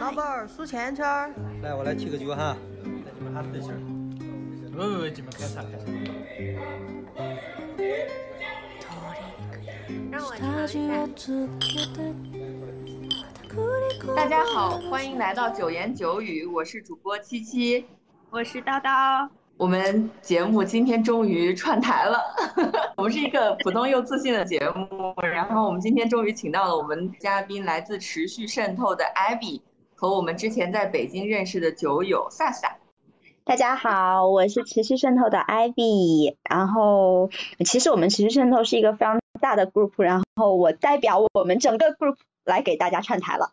老板儿数钱圈儿。来，我来踢个球哈，那你们还自信儿。喂喂喂，你们开啥开啥？让我一下。大家好，欢迎来到九言九语，我是主播七七，我是叨叨。我们节目今天终于串台了，我们是一个普通又自信的节目。然后我们今天终于请到了我们嘉宾，来自持续渗透的 Abby 和我们之前在北京认识的酒友萨萨。大家好，我是持续渗透的 Ivy。然后其实我们持续渗透是一个非常大的 group，然后我代表我们整个 group 来给大家串台了。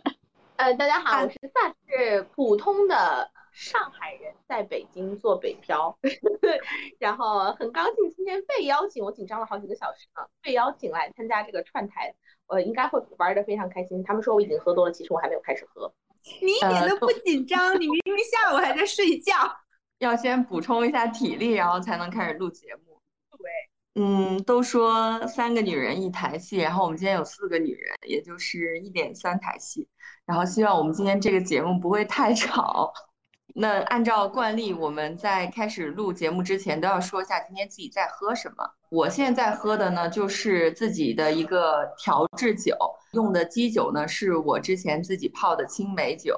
呃，大家好，我是萨，是普通的。上海人在北京做北漂，然后很高兴今天被邀请，我紧张了好几个小时呢，被邀请来参加这个串台，呃，应该会玩的非常开心。他们说我已经喝多了，其实我还没有开始喝。你一点都不紧张，你明明下午还在睡觉。要先补充一下体力，然后才能开始录节目。对，嗯，都说三个女人一台戏，然后我们今天有四个女人，也就是一点三台戏。然后希望我们今天这个节目不会太吵。那按照惯例，我们在开始录节目之前都要说一下今天自己在喝什么。我现在喝的呢，就是自己的一个调制酒，用的基酒呢是我之前自己泡的青梅酒，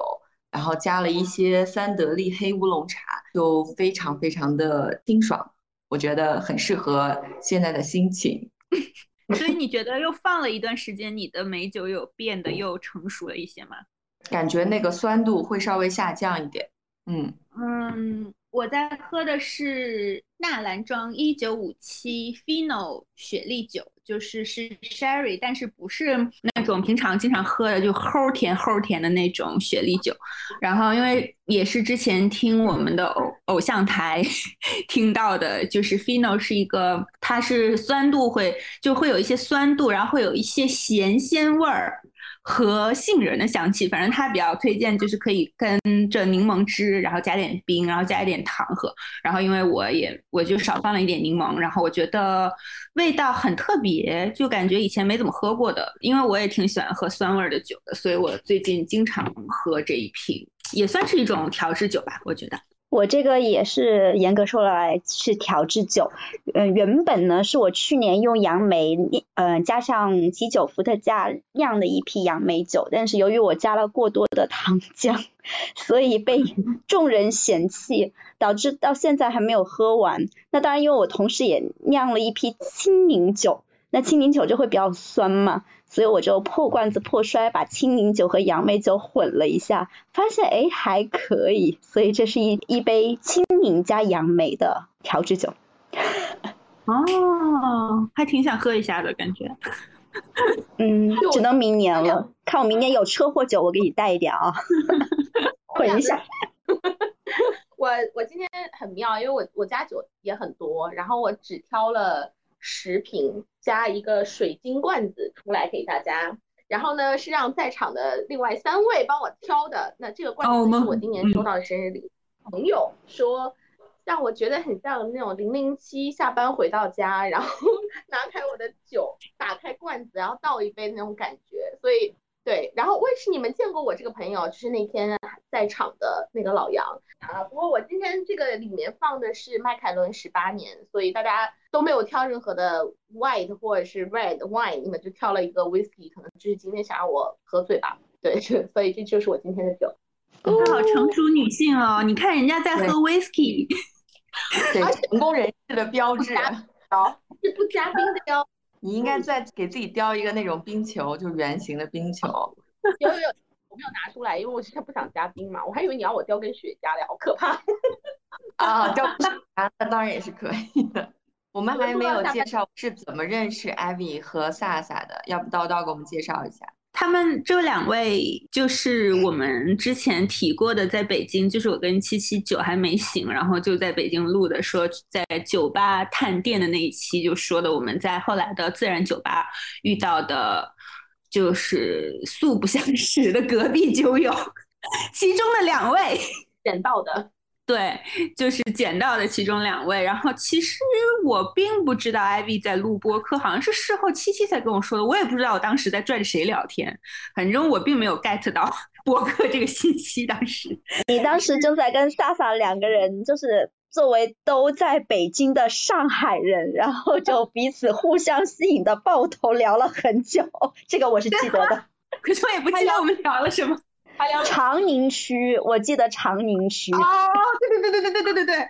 然后加了一些三得利黑乌龙茶，就非常非常的清爽，我觉得很适合现在的心情。所以你觉得又放了一段时间，你的美酒有变得又成熟了一些吗？感觉那个酸度会稍微下降一点。嗯嗯，我在喝的是纳兰庄一九五七 Fino 雪莉酒，就是是 Sherry，但是不是那种平常经常喝的就齁甜齁甜的那种雪莉酒。然后因为也是之前听我们的偶偶像台 听到的，就是 Fino 是一个，它是酸度会就会有一些酸度，然后会有一些咸鲜味儿。和杏仁的香气，反正他比较推荐，就是可以跟着柠檬汁，然后加点冰，然后加一点糖喝。然后因为我也我就少放了一点柠檬，然后我觉得味道很特别，就感觉以前没怎么喝过的。因为我也挺喜欢喝酸味的酒的，所以我最近经常喝这一瓶，也算是一种调制酒吧，我觉得。我这个也是严格说来是调制酒，嗯，原本呢是我去年用杨梅，嗯，加上基酒伏特加酿的一批杨梅酒，但是由于我加了过多的糖浆，所以被众人嫌弃，导致到现在还没有喝完。那当然，因为我同时也酿了一批青柠酒，那青柠酒就会比较酸嘛。所以我就破罐子破摔，把青柠酒和杨梅酒混了一下，发现哎还可以，所以这是一一杯青柠加杨梅的调制酒。哦，还挺想喝一下的感觉。嗯，只能明年了，看我明年有车祸酒，我给你带一点啊。混一下。我我今天很妙，因为我我家酒也很多，然后我只挑了。十瓶加一个水晶罐子出来给大家，然后呢是让在场的另外三位帮我挑的。那这个罐子是我今年收到的生日礼物。朋友说让我觉得很像那种零零七下班回到家，然后 拿开我的酒，打开罐子，然后倒一杯那种感觉。所以。对，然后我也是你们见过我这个朋友，就是那天在场的那个老杨啊。不过我今天这个里面放的是迈凯伦十八年，所以大家都没有挑任何的 white 或者是 red wine，你们就挑了一个 whiskey，可能就是今天想让我喝醉吧。对，所以这就是我今天的酒。好成熟女性哦，你看人家在喝 whiskey，对，成功人士的标志。好，是不加冰的哟。你应该再给自己雕一个那种冰球，就圆形的冰球。有有有，我没有拿出来，因为我现在不想加冰嘛。我还以为你要我雕根雪茄嘞，好可怕。啊，雕那那当然也是可以的。我们还没有介绍是怎么认识艾薇和萨萨的，要不叨叨给我们介绍一下？他们这两位就是我们之前提过的，在北京，就是我跟七七酒还没醒，然后就在北京录的，说在酒吧探店的那一期，就说的我们在后来的自然酒吧遇到的，就是素不相识的隔壁酒友，其中的两位捡到的，对，就是捡到的其中两位。然后其实我并不知道 Ivy 在录播客，好像是事后七七才跟我说的。我也不知道我当时在拽着谁聊天，反正我并没有 get 到 播客这个信息。当时你当时正在跟莎莎两个人，就是作为都在北京的上海人，然后就彼此互相吸引的抱头聊了很久。这个我是记得的，可是我也不记得我们聊了什么。长宁区，我记得长宁区。哦，对对对对对对对对对，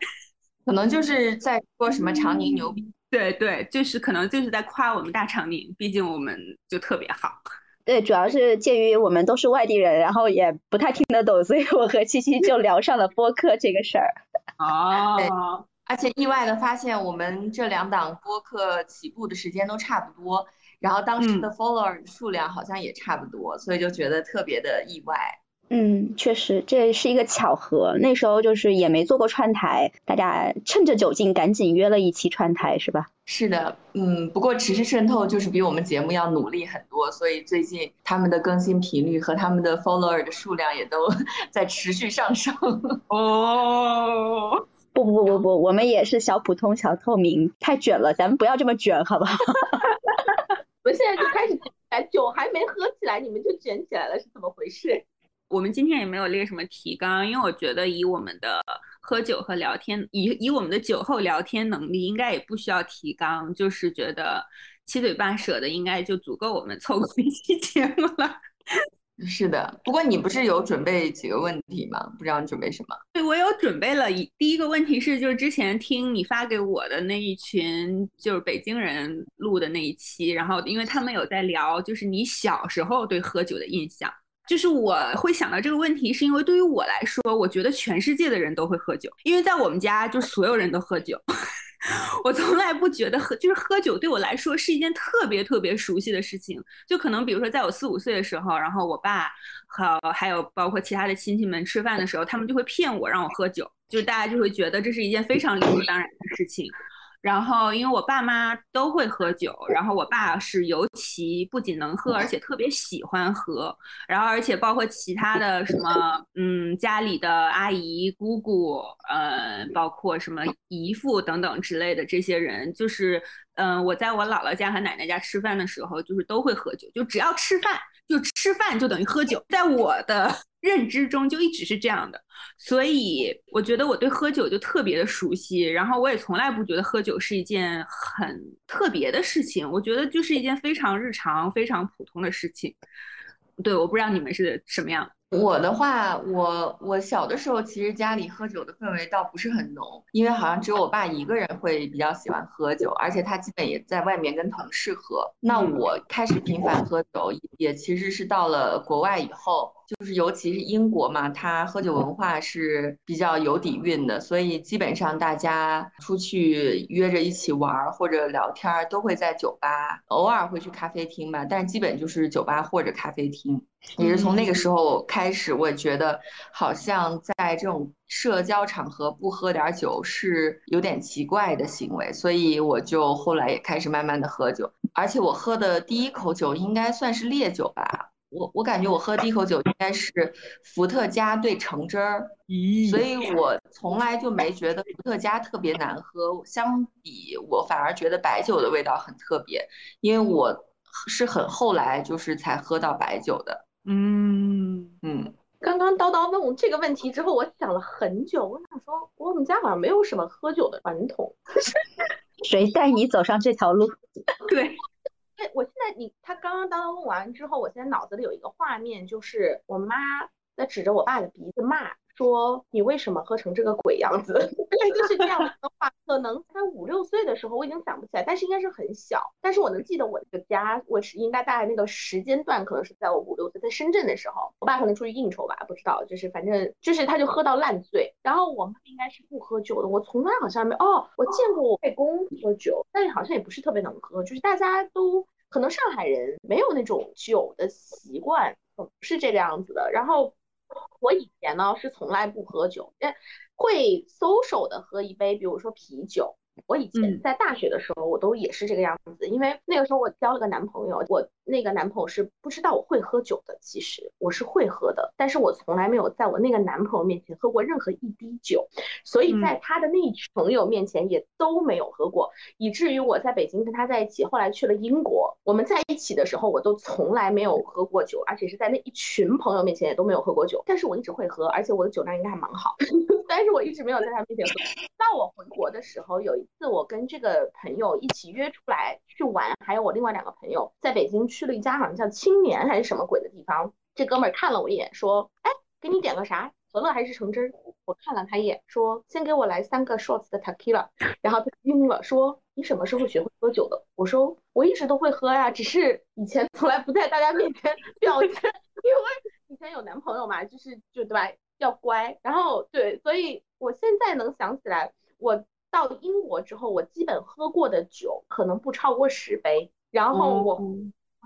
可能就是在说什么长宁牛逼。对对，就是可能就是在夸我们大长宁，毕竟我们就特别好。对，主要是鉴于我们都是外地人，然后也不太听得懂，所以我和七七就聊上了播客这个事儿。哦，而且意外的发现，我们这两档播客起步的时间都差不多。然后当时的 follower 数量好像也差不多，所以就觉得特别的意外。嗯，确实这是一个巧合。那时候就是也没做过串台，大家趁着酒劲赶紧约了一期串台，是吧？是的，嗯，不过持续渗透就是比我们节目要努力很多，所以最近他们的更新频率和他们的 follower 的数量也都 在持续上升。哦，不不不不不，我们也是小普通、小透明，太卷了，咱们不要这么卷，好不好？我们现在就开始卷起来，酒还没喝起来，你们就卷起来了，是怎么回事？我们今天也没有列什么提纲，因为我觉得以我们的喝酒和聊天，以以我们的酒后聊天能力，应该也不需要提纲，就是觉得七嘴八舌的应该就足够我们凑够一期节目了。是的，不过你不是有准备几个问题吗？不知道你准备什么？对，我有准备了。一第一个问题是，就是之前听你发给我的那一群就是北京人录的那一期，然后因为他们有在聊，就是你小时候对喝酒的印象。就是我会想到这个问题，是因为对于我来说，我觉得全世界的人都会喝酒，因为在我们家就所有人都喝酒。我从来不觉得喝就是喝酒对我来说是一件特别特别熟悉的事情，就可能比如说在我四五岁的时候，然后我爸和还有包括其他的亲戚们吃饭的时候，他们就会骗我让我喝酒，就是大家就会觉得这是一件非常理所当然的事情。然后，因为我爸妈都会喝酒，然后我爸是尤其不仅能喝，而且特别喜欢喝。然后，而且包括其他的什么，嗯，家里的阿姨、姑姑，呃，包括什么姨父等等之类的这些人，就是，嗯，我在我姥姥家和奶奶家吃饭的时候，就是都会喝酒，就只要吃饭。就吃饭就等于喝酒，在我的认知中就一直是这样的，所以我觉得我对喝酒就特别的熟悉，然后我也从来不觉得喝酒是一件很特别的事情，我觉得就是一件非常日常、非常普通的事情。对，我不知道你们是什么样。我的话，我我小的时候其实家里喝酒的氛围倒不是很浓，因为好像只有我爸一个人会比较喜欢喝酒，而且他基本也在外面跟同事喝。那我开始频繁喝酒，也其实是到了国外以后。就是尤其是英国嘛，它喝酒文化是比较有底蕴的，所以基本上大家出去约着一起玩或者聊天都会在酒吧，偶尔会去咖啡厅吧，但基本就是酒吧或者咖啡厅。也是从那个时候开始，我觉得好像在这种社交场合不喝点酒是有点奇怪的行为，所以我就后来也开始慢慢的喝酒，而且我喝的第一口酒应该算是烈酒吧。我我感觉我喝第一口酒应该是伏特加兑橙汁儿，所以我从来就没觉得伏特加特别难喝。相比我反而觉得白酒的味道很特别，因为我是很后来就是才喝到白酒的。嗯嗯，刚刚叨叨问我这个问题之后，我想了很久，我想说我们家好像没有什么喝酒的传统，谁带你走上这条路？对。我现在你他刚刚刚刚问完之后，我现在脑子里有一个画面，就是我妈在指着我爸的鼻子骂。说你为什么喝成这个鬼样子？就是这样的话。可能才五六岁的时候，我已经想不起来，但是应该是很小。但是我能记得我的家，我是应该大概那个时间段，可能是在我五六岁，在深圳的时候，我爸可能出去应酬吧，不知道。就是反正就是他就喝到烂醉。然后我妈应该是不喝酒的，我从来好像没哦，我见过我外公喝酒，但是好像也不是特别能喝。就是大家都可能上海人没有那种酒的习惯，不是这个样子的。然后。我以前呢是从来不喝酒，但会 social 的喝一杯，比如说啤酒。我以前在大学的时候，我都也是这个样子，因为那个时候我交了个男朋友，我那个男朋友是不知道我会喝酒的，其实我是会喝的，但是我从来没有在我那个男朋友面前喝过任何一滴酒，所以在他的那一群朋友面前也都没有喝过，以至于我在北京跟他在一起，后来去了英国，我们在一起的时候我都从来没有喝过酒，而且是在那一群朋友面前也都没有喝过酒，但是我一直会喝，而且我的酒量应该还蛮好，但是我一直没有在他面前喝。到我回国的时候，有一次我跟这个朋友一起约出来去玩，还有我另外两个朋友在北京去了一家好像叫青年还是什么鬼的地方。这哥们儿看了我一眼，说：“哎，给你点个啥？可乐还是橙汁？”我看了他一眼，说：“先给我来三个 shots 的 tequila。”然后他晕了，说：“你什么时候学会喝酒的？”我说：“我一直都会喝呀，只是以前从来不在大家面前 表现，因为以前有男朋友嘛，就是就对吧，要乖。然后对，所以我现在能想起来。”我到英国之后，我基本喝过的酒可能不超过十杯，然后我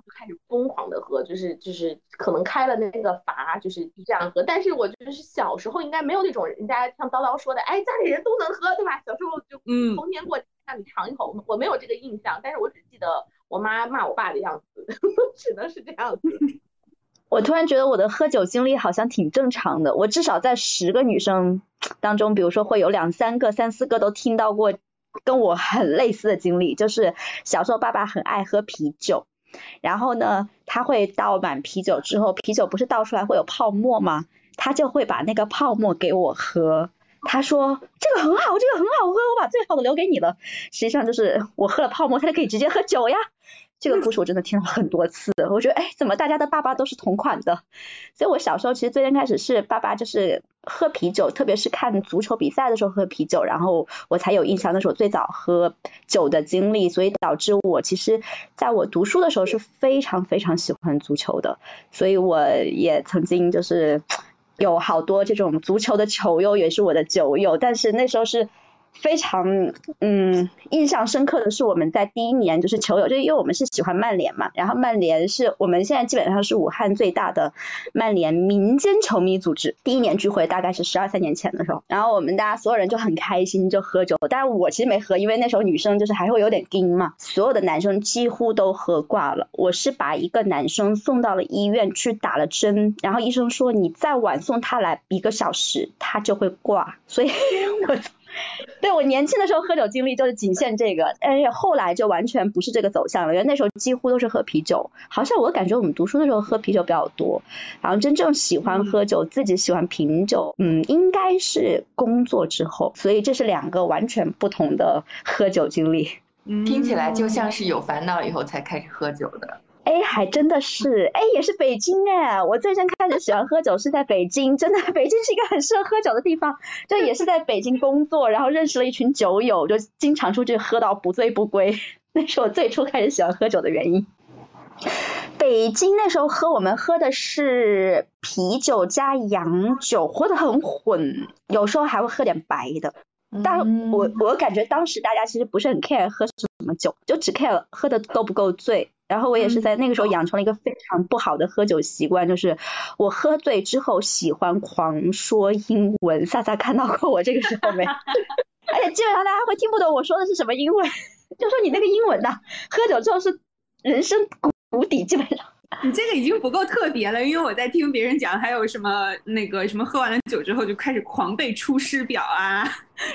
就开始疯狂的喝，就是就是可能开了那个阀，就是这样喝。但是我就是小时候应该没有那种人家像叨叨说的，哎，家里人都能喝，对吧？小时候就嗯，逢年过节让你尝一口，我没有这个印象，但是我只记得我妈骂我爸的样子，只能是这样子。我突然觉得我的喝酒经历好像挺正常的，我至少在十个女生当中，比如说会有两三个、三四个都听到过跟我很类似的经历，就是小时候爸爸很爱喝啤酒，然后呢，他会倒满啤酒之后，啤酒不是倒出来会有泡沫吗？他就会把那个泡沫给我喝，他说这个很好，这个很好喝，我把最好的留给你了。实际上就是我喝了泡沫，他就可以直接喝酒呀。这个故事我真的听了很多次，我觉得哎，怎么大家的爸爸都是同款的？所以我小时候其实最先开始是爸爸就是喝啤酒，特别是看足球比赛的时候喝啤酒，然后我才有印象，那是我最早喝酒的经历，所以导致我其实在我读书的时候是非常非常喜欢足球的，所以我也曾经就是有好多这种足球的球友，也是我的酒友，但是那时候是。非常嗯，印象深刻的是我们在第一年就是球友，就因为我们是喜欢曼联嘛，然后曼联是我们现在基本上是武汉最大的曼联民间球迷组织。第一年聚会大概是十二三年前的时候，然后我们大家所有人就很开心就喝酒，但是我其实没喝，因为那时候女生就是还会有点惊嘛，所有的男生几乎都喝挂了。我是把一个男生送到了医院去打了针，然后医生说你再晚送他来一个小时，他就会挂，所以 我。对我年轻的时候喝酒经历就是仅限这个，但是后来就完全不是这个走向了，因为那时候几乎都是喝啤酒，好像我感觉我们读书的时候喝啤酒比较多，然后真正喜欢喝酒，自己喜欢品酒，嗯，应该是工作之后，所以这是两个完全不同的喝酒经历，听起来就像是有烦恼以后才开始喝酒的。哎，还真的是，哎，也是北京哎。我最先开始喜欢喝酒是在北京，真的，北京是一个很适合喝酒的地方。就也是在北京工作，然后认识了一群酒友，就经常出去喝到不醉不归。那是我最初开始喜欢喝酒的原因。北京那时候喝，我们喝的是啤酒加洋酒，喝的很混，有时候还会喝点白的。但我我感觉当时大家其实不是很 care 喝什么酒，就只 care 喝的够不够醉。然后我也是在那个时候养成了一个非常不好的喝酒习惯，就是我喝醉之后喜欢狂说英文。萨萨看到过我这个时候没？而且基本上大家会听不懂我说的是什么英文，就说你那个英文呐，喝酒之后是人生谷底，基本上。你这个已经不够特别了，因为我在听别人讲，还有什么那个什么喝完了酒之后就开始狂背出师表啊，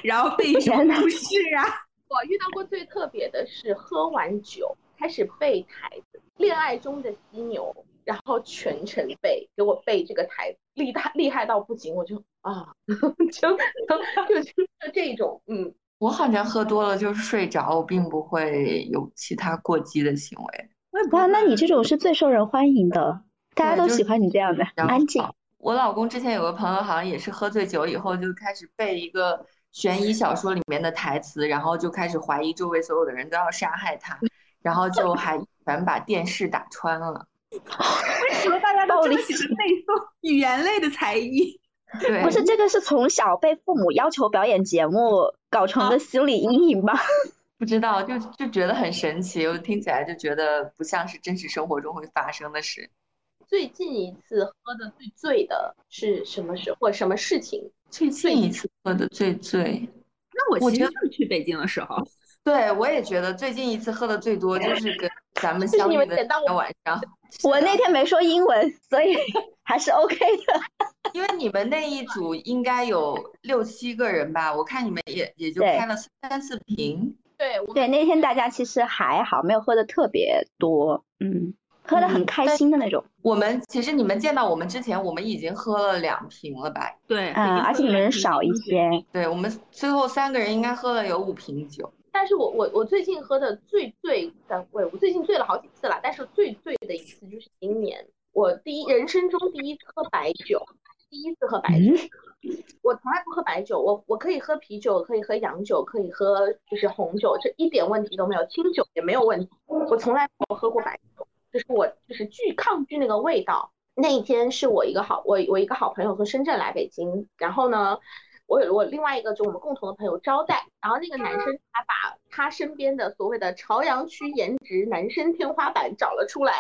然后背什么故事啊。我遇到过最特别的是喝完酒。开始背台词，恋爱中的犀牛，然后全程背，给我背这个台词，厉害厉害到不行，我就啊，就就就这种，嗯，我好像喝多了就是睡着，我并不会有其他过激的行为。哇，那你这种是最受人欢迎的，大家都喜欢你这样的安静。我老公之前有个朋友，好像也是喝醉酒以后就开始背一个悬疑小说里面的台词，然后就开始怀疑周围所有的人都要杀害他。然后就还全把电视打穿了。为什么大家都这么喜欢背诵语言类的才艺？对，不是这个是从小被父母要求表演节目搞成的心理阴影吗？不知道，就就觉得很神奇，我听起来就觉得不像是真实生活中会发生的事。最近一次喝的最醉的是什么时候或什么事情？最近一次喝的最醉？那我其实就是去北京的时候。对，我也觉得最近一次喝的最多就是跟咱们相遇的们捡到我晚上。我那天没说英文，所以 还是 OK 的。因为你们那一组应该有六七个人吧，我看你们也也就开了三四瓶。对，对，那天大家其实还好，没有喝的特别多，嗯，喝的很开心的那种。我们其实你们见到我们之前，我们已经喝了两瓶了吧？对，嗯，而且你们人少一些。对，我们最后三个人应该喝了有五瓶酒。但是我我我最近喝的最醉的，我我最近醉了好几次了，但是最醉的一次就是今年我第一人生中第一次喝白酒，第一次喝白酒。我从来不喝白酒，我我可以喝啤酒，可以喝洋酒，可以喝就是红酒，这一点问题都没有，清酒也没有问题。我从来没有喝过白酒，就是我就是巨抗拒那个味道。那一天是我一个好我我一个好朋友从深圳来北京，然后呢。我有我另外一个就我们共同的朋友招待，然后那个男生他把他身边的所谓的朝阳区颜值男生天花板找了出来，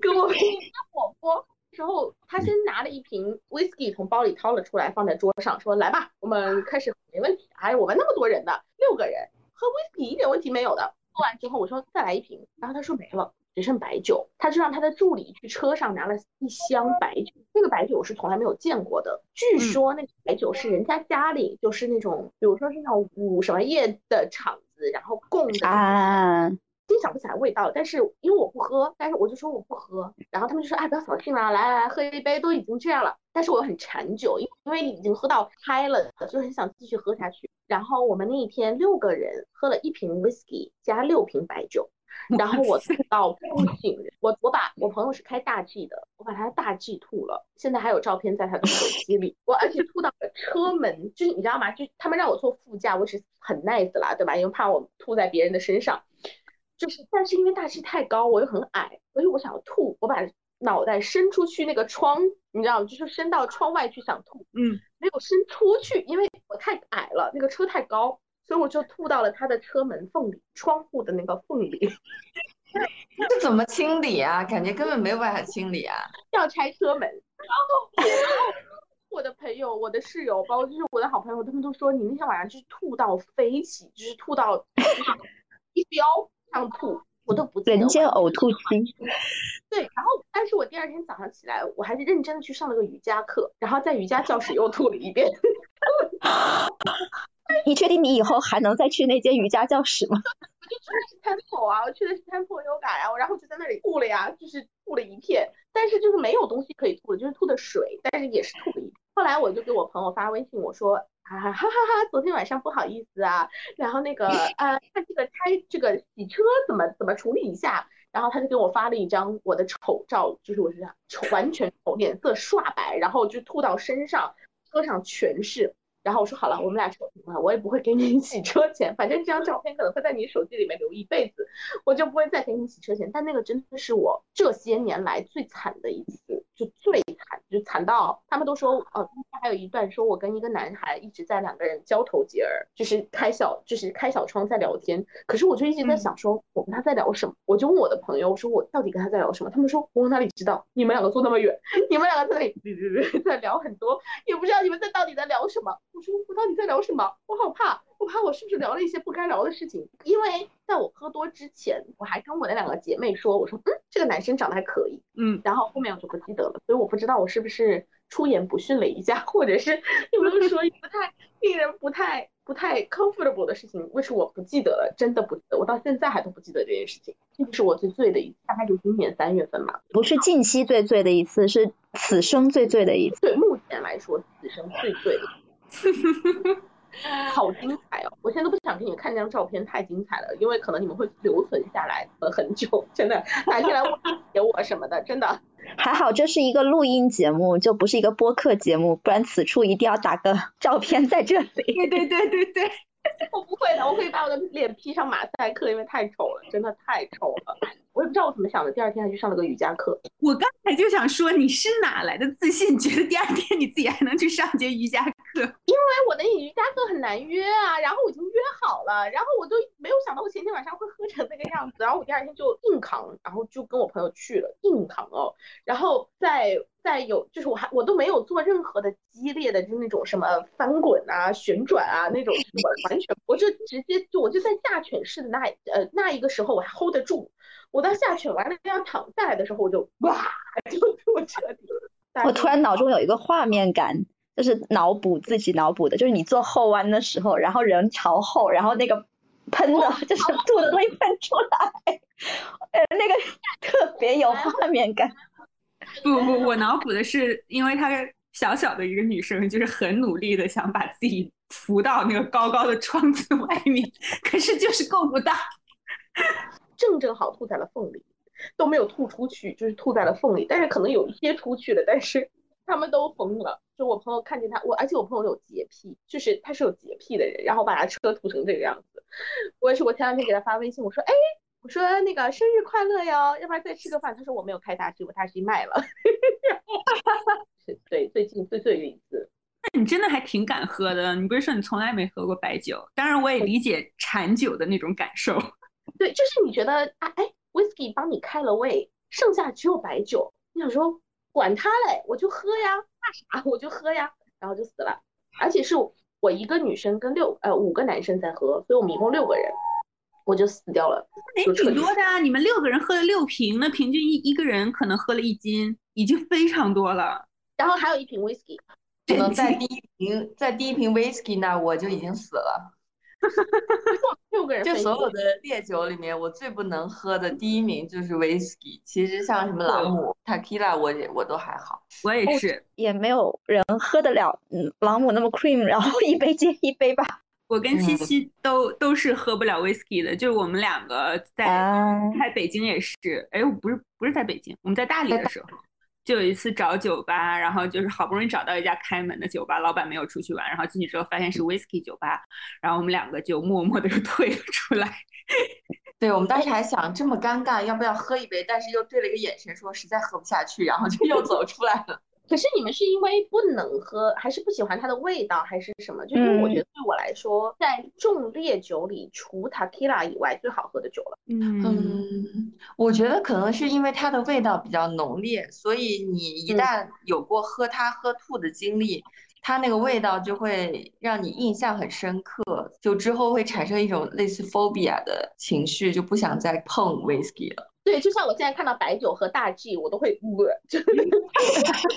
跟我们吃火锅。之后他先拿了一瓶 whisky 从包里掏了出来，放在桌上，说：“来吧，我们开始，没问题。哎，我们那么多人呢，六个人喝 whisky 一点问题没有的。”喝完之后我说：“再来一瓶。”然后他说：“没了。”只剩白酒，他就让他的助理去车上拿了一箱白酒。那个白酒我是从来没有见过的，据说那个白酒是人家家里就是那种，比如说是那种五什么叶的厂子，然后供的啊。真想不起来味道，但是因为我不喝，但是我就说我不喝，然后他们就说哎不要扫兴了，来来来喝一杯，都已经这样了。但是我很馋酒，因为已经喝到嗨了，就很想继续喝下去。然后我们那一天六个人喝了一瓶 whisky 加六瓶白酒。然后我吐到不行，我我把我朋友是开大 G 的，我把他的大 G 吐了，现在还有照片在他的手机里，我而且吐到了车门，就是你知道吗？就他们让我坐副驾，我是很 nice 啦，对吧？因为怕我吐在别人的身上，就是但是因为大 G 太高，我又很矮，所以我想吐，我把脑袋伸出去那个窗，你知道吗？就是伸到窗外去想吐，嗯，没有伸出去，因为我太矮了，那个车太高。所以我就吐到了他的车门缝里，窗户的那个缝里。这怎么清理啊？感觉根本没有办法清理啊！要拆车门。然后，我的朋友、我的室友，包括就是我的好朋友，他们都说你那天晚上就是吐到飞起，就是吐到一飙上吐，我都不记得。人间呕吐期。对，然后但是我第二天早上起来，我还是认真的去上了个瑜伽课，然后在瑜伽教室又吐了一遍。你确定你以后还能再去那间瑜伽教室吗？我就去的是 Temple 啊，我去的是 Temple Yoga 呀，然后就在那里吐了呀，就是吐了一片，但是就是没有东西可以吐了，就是吐的水，但是也是吐了一片。后来我就给我朋友发微信，我说啊哈哈哈，昨天晚上不好意思啊，然后那个呃，看这个拆这个洗车怎么怎么处理一下，然后他就给我发了一张我的丑照，就是我是丑完全丑，脸色刷白，然后就吐到身上，车上全是。然后我说好了，我们俩扯平了，我也不会给你洗车钱，反正这张照片可能会在你手机里面留一辈子，我就不会再给你洗车钱。但那个真的是我这些年来最惨的一次，就最惨，就惨到他们都说，哦，还有一段说我跟一个男孩一直在两个人交头接耳，就是开小就是开小窗在聊天。可是我就一直在想说，我跟他在聊什么？我就问我的朋友，我说我到底跟他在聊什么？他们说我哪里知道？你们两个坐那么远，你们两个在那里 在聊很多，也不知道你们在到底在聊什么。我说我到底在聊什么？我好怕，我怕我是不是聊了一些不该聊的事情？因为在我喝多之前，我还跟我那两个姐妹说，我说嗯，这个男生长得还可以，嗯，然后后面我就不记得了，所以我不知道我是不是出言不逊了一下，或者是有没有说不太令人不太不太 comfortable 的事情，为什么我不记得了？真的不记得，我到现在还都不记得这件事情。这是我最醉的一次，大概就今年三月份嘛。不是近期最醉的一次，是此生最醉的一次。对，目前来说，此生最醉的。好精彩哦！我现在都不想给你看这张照片，太精彩了，因为可能你们会留存下来呃很久，真的哪天来给我什么的，真的。还好这是一个录音节目，就不是一个播客节目，不然此处一定要打个 照片在这里。对对对对对，我不会的，我可以把我的脸 P 上马赛克，因为太丑了，真的太丑了。我也不知道我怎么想的，第二天还去上了个瑜伽课。我刚才就想说，你是哪来的自信，觉得第二天你自己还能去上节瑜伽因为我的瑜伽课很难约啊，然后我已经约好了，然后我都没有想到我前天晚上会喝成那个样子，然后我第二天就硬扛，然后就跟我朋友去了，硬扛哦，然后在在有就是我还我都没有做任何的激烈的，就是那种什么翻滚啊、旋转啊那种，我完全我就直接就我就在下犬式的那呃那一个时候我还 hold 得住，我到下犬完了要躺下来的时候我就哇 就这么彻底。我突然脑中有一个画面感，就是脑补自己脑补的，就是你做后弯的时候，然后人朝后，然后那个喷的，就是吐的东西喷出来，呃，那个特别有画面感。不不，我脑补的是，因为她小小的一个女生，就是很努力的想把自己扶到那个高高的窗子外面，可是就是够不到，正正好吐在了缝里。都没有吐出去，就是吐在了缝里，但是可能有一些出去了，但是他们都疯了。就我朋友看见他，我而且我朋友有洁癖，就是他是有洁癖的人，然后把他车涂成这个样子。我也是，我前两天给他发微信，我说，哎，我说那个生日快乐哟，要不然再吃个饭？他说我没有开大 G，我大 G 卖了。是 对，最近最最的一次。那你真的还挺敢喝的，你不是说你从来没喝过白酒？当然我也理解馋酒的那种感受。对，就是你觉得啊，哎。Whisky 帮你开了胃，剩下只有白酒。你想说管他嘞，我就喝呀，怕啥？我就喝呀，然后就死了。而且是我一个女生跟六呃五个男生在喝，所以我们一共六个人，我就死掉了。哎，挺多的啊！你们六个人喝了六瓶，那平均一一个人可能喝了一斤，已经非常多了。然后还有一瓶 Whisky，可能在第一瓶在第一瓶 Whisky 那我就已经死了。六个人，就所有的烈酒里面，我最不能喝的第一名就是 whisky。其实像什么朗姆、tequila，我也我都还好。我也是，也没有人喝得了嗯朗姆那么 cream，然后一杯接一杯吧。我跟七七都都是喝不了 whisky 的，就是我们两个在在北京也是，哎，不是不是在北京，我们在大理的时候。就有一次找酒吧，然后就是好不容易找到一家开门的酒吧，老板没有出去玩，然后进去之后发现是 whisky 酒吧，然后我们两个就默默的 退了出来。对我们当时还想这么尴尬，要不要喝一杯？但是又对了一个眼神，说实在喝不下去，然后就又走出来了。可是你们是因为不能喝，还是不喜欢它的味道，还是什么？就是我觉得对我来说，在重烈酒里，除 tequila 以外最好喝的酒了。嗯，我觉得可能是因为它的味道比较浓烈，所以你一旦有过喝它喝吐的经历，它那个味道就会让你印象很深刻，就之后会产生一种类似 phobia 的情绪，就不想再碰 whisky 了。对，就像我现在看到白酒和大 G，我都会呃，就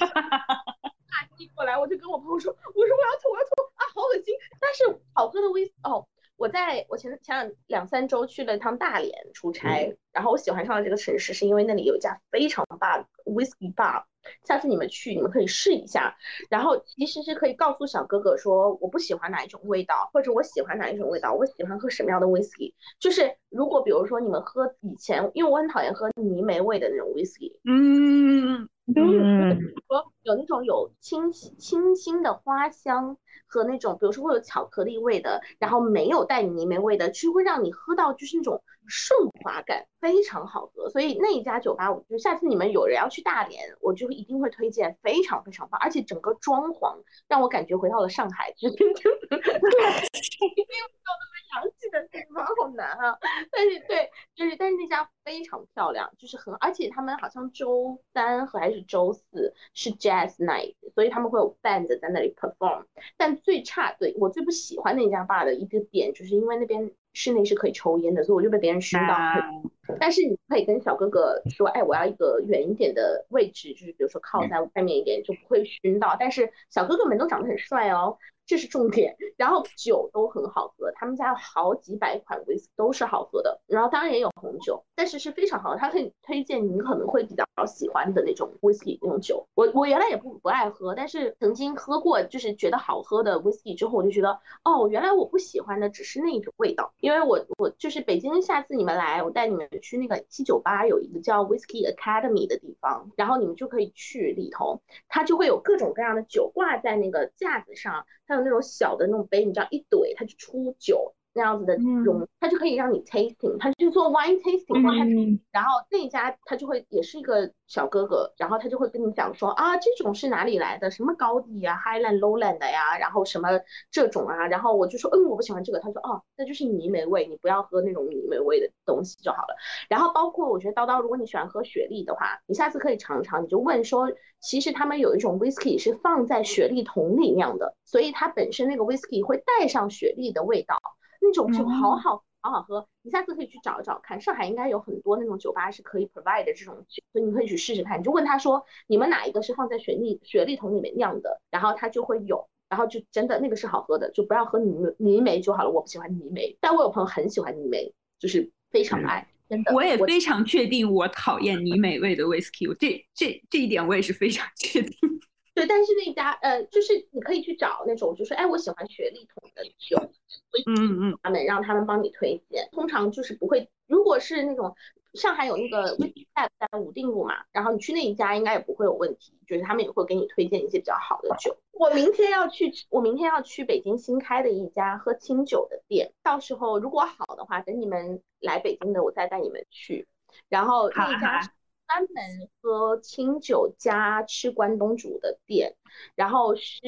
大 G 过来，我就跟我朋友说，我说我要吐，我要吐啊，好恶心。但是好喝的威哦，我在我前前两两三周去了一趟大连出差，然后我喜欢上了这个城市，是因为那里有一家非常棒的 whisky bar。下次你们去，你们可以试一下。然后其实是可以告诉小哥哥说，我不喜欢哪一种味道，或者我喜欢哪一种味道，我喜欢喝什么样的 whisky。就是如果比如说你们喝以前，因为我很讨厌喝泥煤味的那种 whisky，嗯嗯，说有那种有清清新的花香和那种，比如说会有巧克力味的，然后没有带泥煤味的，其实会让你喝到就是那种。顺滑感非常好喝，所以那一家酒吧，我就下次你们有人要去大连，我就一定会推荐，非常非常棒，而且整个装潢让我感觉回到了上海，就真的，没有到那么洋气的地方，好难啊！但是对，就是但是那家非常漂亮，就是很，而且他们好像周三和还是周四是 Jazz Night，所以他们会有 band 在那里 perform，但最差，对我最不喜欢那家 bar 的一个点，就是因为那边。室内是可以抽烟的，所以我就被别人熏到。但是你可以跟小哥哥说，哎，我要一个远一点的位置，就是比如说靠在外面一点，就不会熏到。但是小哥哥们都长得很帅哦。这是重点，然后酒都很好喝，他们家有好几百款威士都是好喝的，然后当然也有红酒，但是是非常好的，他可以推荐你可能会比较喜欢的那种威士忌那种酒。我我原来也不不爱喝，但是曾经喝过，就是觉得好喝的威士忌之后，我就觉得哦，原来我不喜欢的只是那种味道，因为我我就是北京，下次你们来，我带你们去那个七九八有一个叫 Whisky Academy 的地方，然后你们就可以去里头，它就会有各种各样的酒挂在那个架子上。它有那种小的那种杯，你知道一怼它就出酒，那样子的容，它就可以让你 tasting，它去做 wine tasting，嗯。然后那一家他就会也是一个小哥哥，然后他就会跟你讲说啊，这种是哪里来的，什么高地啊，Highland Lowland 的呀，然后什么这种啊，然后我就说嗯，我不喜欢这个，他说哦，那就是泥煤味，你不要喝那种泥煤味的东西就好了。然后包括我觉得叨叨，如果你喜欢喝雪莉的话，你下次可以尝尝，你就问说，其实他们有一种 whisky 是放在雪莉桶里酿的，所以它本身那个 whisky 会带上雪莉的味道，那种酒好好。好好喝，你下次可以去找一找看，上海应该有很多那种酒吧是可以 provide 的这种酒，所以你可以去试试看。你就问他说，你们哪一个是放在雪莉雪莉桶里面酿的，然后他就会有，然后就真的那个是好喝的，就不要喝泥泥煤就好了。我不喜欢泥煤，但我有朋友很喜欢泥煤，就是非常爱，真的。我也非常确定我讨厌泥煤味的 whisky，这这这一点我也是非常 确定。对，但是那家呃，就是你可以去找那种，就是哎，我喜欢雪莉桶的酒，嗯嗯，他们让他们帮你推荐。通常就是不会，如果是那种上海有那个 whisky lab 在武定路嘛，然后你去那一家应该也不会有问题，就是他们也会给你推荐一些比较好的酒。我明天要去，我明天要去北京新开的一家喝清酒的店，到时候如果好的话，等你们来北京的，我再带你们去。然后那家是专门喝清酒加吃关东煮的店，然后是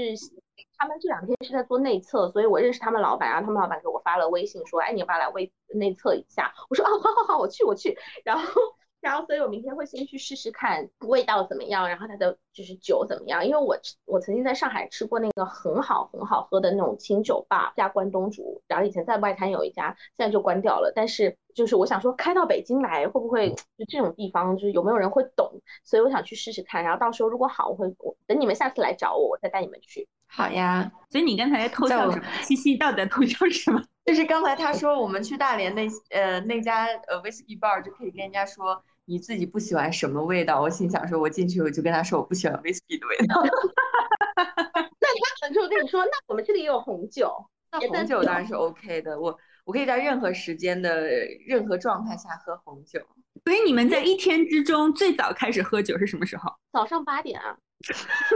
他们这两天是在做内测，所以我认识他们老板，然后他们老板给我发了微信说，哎，你要不要来微内测一下？我说，啊，好好好，我去我去。然后然后所以我明天会先去试试看味道怎么样，然后它的就是酒怎么样，因为我我曾经在上海吃过那个很好很好喝的那种清酒吧加关东煮，然后以前在外滩有一家，现在就关掉了，但是。就是我想说，开到北京来会不会就这种地方，就是有没有人会懂？所以我想去试试看，然后到时候如果好，我会我等你们下次来找我，我再带你们去。好呀。所以你刚才在偷笑什么？七夕到底在偷笑什么？就是刚才他说我们去大连那呃那家呃 whiskey bar 就可以跟人家说你自己不喜欢什么味道。我心想说，我进去我就跟他说我不喜欢 whiskey 的味道。那他可能就跟你说，那我们这里也有红酒。那红酒当然是 OK 的，我。我可以在任何时间的任何状态下喝红酒，所以你们在一天之中最早开始喝酒是什么时候？早上八点啊，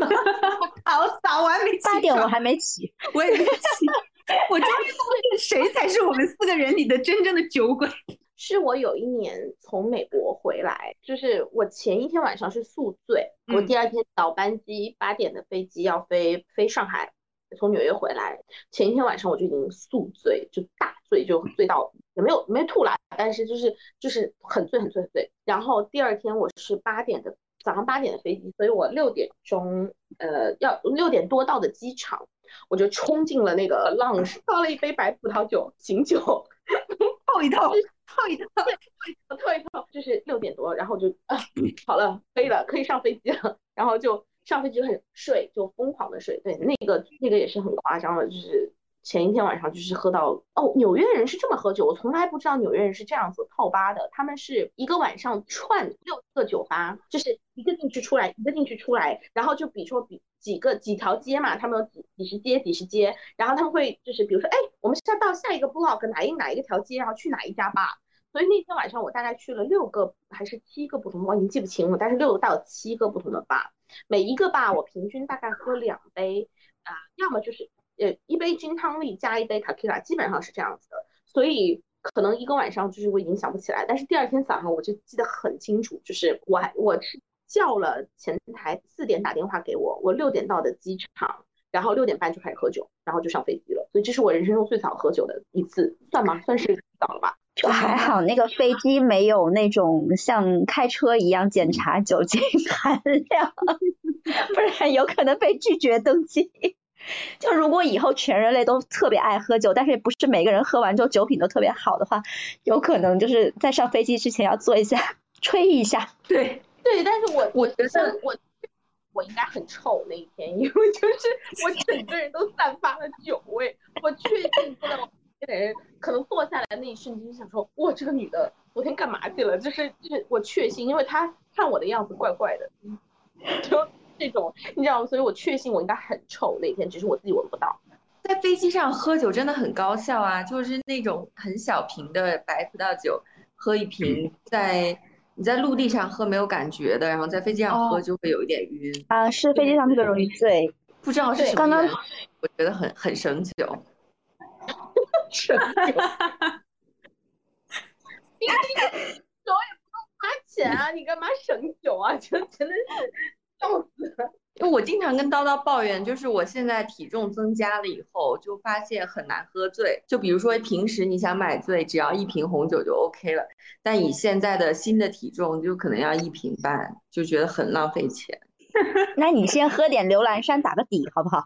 好早，我还没起。八点我还没起，我也没起。我终于发现谁才是我们四个人里的真正的酒鬼。是我有一年从美国回来，就是我前一天晚上是宿醉，我第二天早班机八点的飞机要飞飞上海。从纽约回来前一天晚上我就已经宿醉，就大醉，就醉到也没有没吐啦，但是就是就是很醉很醉很醉。然后第二天我是八点的早上八点的飞机，所以我六点钟呃要六点多到的机场，我就冲进了那个 lounge，倒了一杯白葡萄酒醒酒，泡一套泡一套套 一套，就是六点多，然后就啊好了可以了可以上飞机了，然后就。上飞机就很睡，就疯狂的睡。对，那个那个也是很夸张的，就是前一天晚上就是喝到哦，纽约人是这么喝酒，我从来不知道纽约人是这样子泡吧的。他们是一个晚上串六个酒吧，就是一个进去出来，一个进去出来，然后就比如说比几个几条街嘛，他们有几几十街几十街，然后他们会就是比如说哎，我们是要到下一个 block 哪一哪一个条街，然后去哪一家吧。所以那天晚上我大概去了六个还是七个不同的，我已经记不清了，但是六到七个不同的吧。每一个吧，我平均大概喝两杯，啊，要么就是呃一杯金汤力加一杯 tequila，基本上是这样子的。所以可能一个晚上就是我已经想不起来，但是第二天早上我就记得很清楚，就是我还我是叫了前台四点打电话给我，我六点到的机场，然后六点半就开始喝酒，然后就上飞机了。所以这是我人生中最早喝酒的一次，算吗？算是早了吧。就还好，那个飞机没有那种像开车一样检查酒精含量，不然有可能被拒绝登机。就如果以后全人类都特别爱喝酒，但是不是每个人喝完之后酒品都特别好的话，有可能就是在上飞机之前要做一下吹一下。对对，但是我我觉得我我应该很臭那一天，因为就是我整个人都散发了酒味，我确定不能。人可能坐下来那一瞬间想说，哇，这个女的昨天干嘛去了？就是就是我确信，因为她看我的样子怪怪的，就这种，你知道吗？所以我确信我应该很臭那天，只是我自己闻不到。在飞机上喝酒真的很高效啊，就是那种很小瓶的白葡萄酒，喝一瓶，在你在陆地上喝没有感觉的，然后在飞机上喝就会有一点晕啊，是飞机上特别容易醉，不知道是什么。刚刚我觉得很很省酒。省酒。你酒也不用花钱啊，你干嘛省酒啊？就真的是笑死了。因为我经常跟叨叨抱怨，就是我现在体重增加了以后，就发现很难喝醉。就比如说平时你想买醉，只要一瓶红酒就 OK 了，但以现在的新的体重，就可能要一瓶半，就觉得很浪费钱。那你先喝点刘兰山打个底，好不好？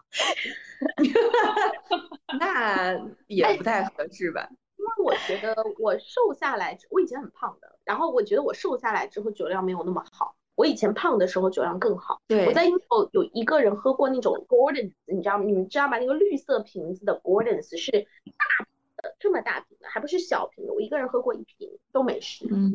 那也不太合适吧？因为我觉得我瘦下来，我以前很胖的，然后我觉得我瘦下来之后酒量没有那么好。我以前胖的时候酒量更好。对，我在英国有一个人喝过那种 Gordon's，你知道吗？你们知道吗？那个绿色瓶子的 Gordon's 是大瓶的，这么大瓶的，还不是小瓶的。我一个人喝过一瓶都没事，嗯，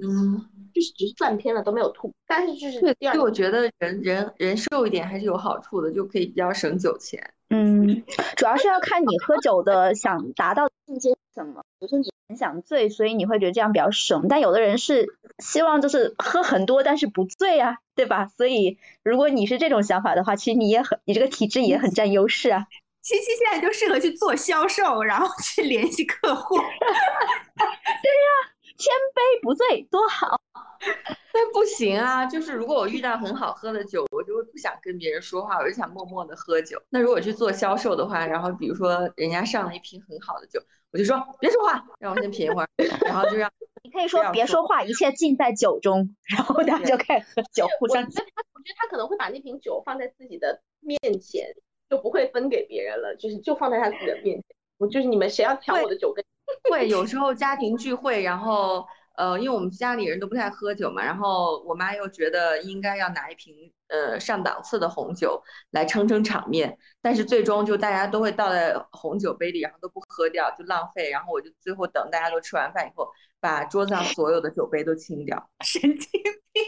就是只是断片了都没有吐。但是就是第二，我觉得人人人瘦一点还是有好处的，就可以比较省酒钱。嗯，主要是要看你喝酒的想达到境界是什么。比如说你很想醉，所以你会觉得这样比较省。但有的人是希望就是喝很多，但是不醉啊，对吧？所以如果你是这种想法的话，其实你也很，你这个体质也很占优势啊。七七现在就适合去做销售，然后去联系客户。对呀。千杯不醉多好，但不行啊！就是如果我遇到很好喝的酒，我就会不想跟别人说话，我就想默默的喝酒。那如果去做销售的话，然后比如说人家上了一瓶很好的酒，我就说别说话，让我先品一会儿，然后就让 你可以说别说话，一切尽在酒中，然后大家就开始喝酒，互相。我觉得他，我觉得他可能会把那瓶酒放在自己的面前，就不会分给别人了，就是就放在他自己的面前。我就是你们谁要抢我的酒跟。会有时候家庭聚会，然后呃，因为我们家里人都不太喝酒嘛，然后我妈又觉得应该要拿一瓶呃上档次的红酒来撑撑场面，但是最终就大家都会倒在红酒杯里，然后都不喝掉，就浪费。然后我就最后等大家都吃完饭以后，把桌子上所有的酒杯都清掉。神经病！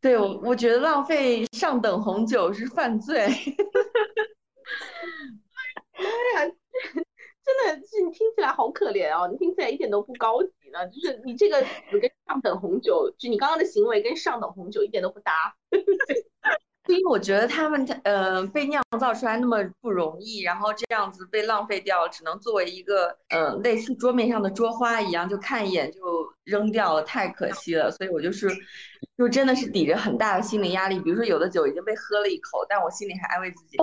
对我，我觉得浪费上等红酒是犯罪。妈呀！真的是你听起来好可怜哦，你听起来一点都不高级呢。就是你这个你跟上等红酒，就你刚刚的行为跟上等红酒一点都不搭。因为我觉得他们呃被酿造出来那么不容易，然后这样子被浪费掉，只能作为一个呃类似桌面上的桌花一样，就看一眼就扔掉了，太可惜了。所以我就是，就真的是抵着很大的心理压力。比如说有的酒已经被喝了一口，但我心里还安慰自己，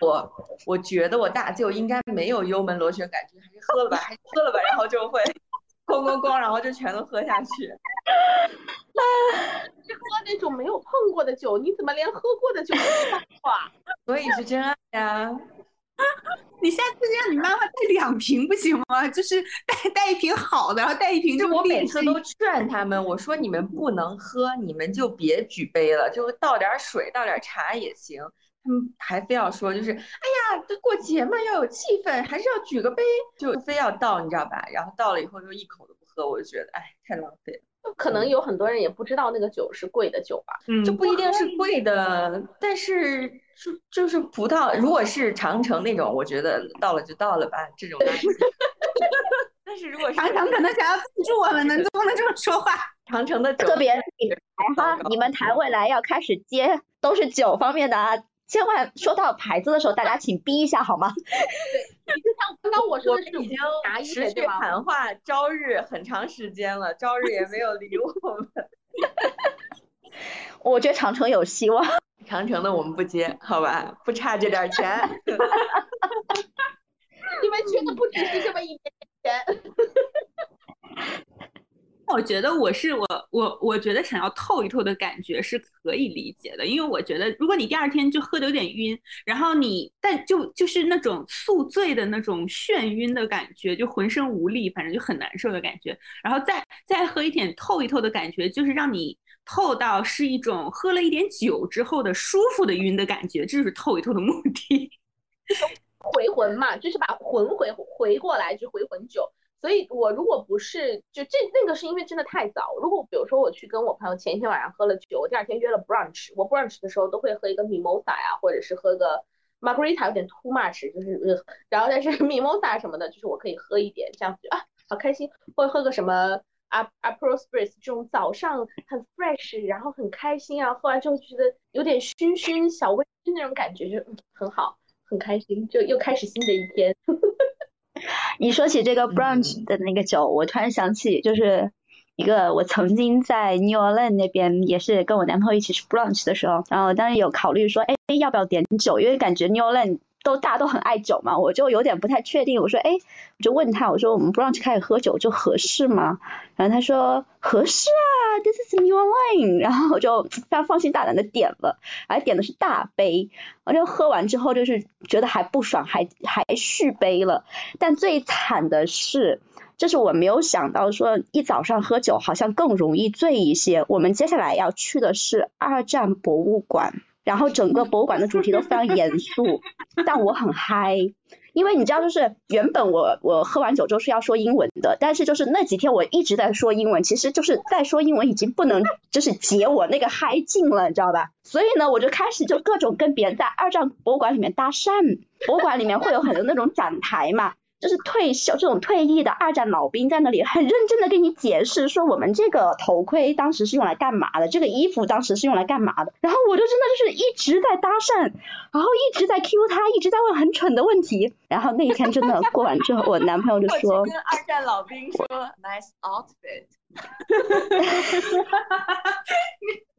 我我觉得我大舅应该没有幽门螺旋杆菌，还是喝了吧，还是喝了吧，然后就会。咣咣咣，然后就全都喝下去。是 喝那种没有碰过的酒，你怎么连喝过的酒都没碰过？所以是真爱呀！你下次让你妈妈带两瓶不行吗？就是带带一瓶好的，然后带一瓶就我每次都劝他们，我说你们不能喝，你们就别举杯了，就倒点水，倒点茶也行。他们还非要说，就是哎呀，这过节嘛，要有气氛，还是要举个杯，就非要倒，你知道吧？然后倒了以后就一口都不喝，我就觉得哎，太浪费了。可能有很多人也不知道那个酒是贵的酒吧，就不一定是贵的，但是就就是葡萄，如果是长城那种，我觉得到了就到了吧，这种。但是如果长城可能想要赞助我们，能不能这么说话？长城的特别品牌哈，你们谈未来要开始接都是酒方面的啊。千万说到牌子的时候，大家请逼一下好吗？对，就像刚刚我说的 是已经持续喊话朝日很长时间了，朝日也没有理我们。我觉得长城有希望，长城的我们不接，好吧？不差这点钱。你们缺的不只是这么一点点钱？我觉得我是我我我觉得想要透一透的感觉是可以理解的，因为我觉得如果你第二天就喝的有点晕，然后你但就就是那种宿醉的那种眩晕的感觉，就浑身无力，反正就很难受的感觉，然后再再喝一点透一透的感觉，就是让你透到是一种喝了一点酒之后的舒服的晕的感觉，这就是透一透的目的。回魂嘛，就是把魂回回过来，就回魂酒。所以，我如果不是就这那个，是因为真的太早。如果比如说我去跟我朋友前一天晚上喝了酒，我第二天约了 brunch，我 brunch 的时候都会喝一个 mimosa 呀，或者是喝个 margarita，有点 too much，就是呃，然后但是 mimosa 什么的，就是我可以喝一点，这样子啊，好开心。或者喝个什么 a a p r o spritz，这种早上很 fresh，然后很开心啊，喝完之后就觉得有点醺醺小微醺那种感觉，就很好，很开心，就又开始新的一天。你说起这个 brunch 的那个酒，我突然想起，就是一个我曾经在 New Orleans 那边也是跟我男朋友一起吃 brunch 的时候，然后当时有考虑说，哎，要不要点酒？因为感觉 New Orleans 都大家都很爱酒嘛，我就有点不太确定。我说，哎，我就问他，我说我们 brunch 开始喝酒就合适吗？然后他说合适啊，This is New Orleans。然后我就非常放心大胆的点了，还点的是大杯。我就喝完之后就是觉得还不爽，还还续杯了。但最惨的是，就是我没有想到说一早上喝酒好像更容易醉一些。我们接下来要去的是二战博物馆。然后整个博物馆的主题都非常严肃，但我很嗨，因为你知道，就是原本我我喝完酒之后是要说英文的，但是就是那几天我一直在说英文，其实就是在说英文已经不能就是解我那个嗨劲了，你知道吧？所以呢，我就开始就各种跟别人在二战博物馆里面搭讪，博物馆里面会有很多那种展台嘛。就是退休这种退役的二战老兵在那里很认真的跟你解释说我们这个头盔当时是用来干嘛的，这个衣服当时是用来干嘛的。然后我就真的就是一直在搭讪，然后一直在 Q 他，一直在问很蠢的问题。然后那一天真的过完之后，我男朋友就说，跟二战老兵说 nice outfit。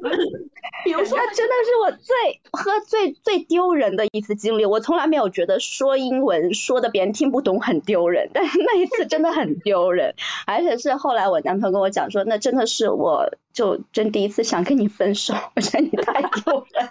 比如说，真的是我最喝醉最丢人的一次经历。我从来没有觉得说英文说的别人听不懂很丢人，但是那一次真的很丢人。而且是后来我男朋友跟我讲说，那真的是我就真第一次想跟你分手，我觉得你太丢人了。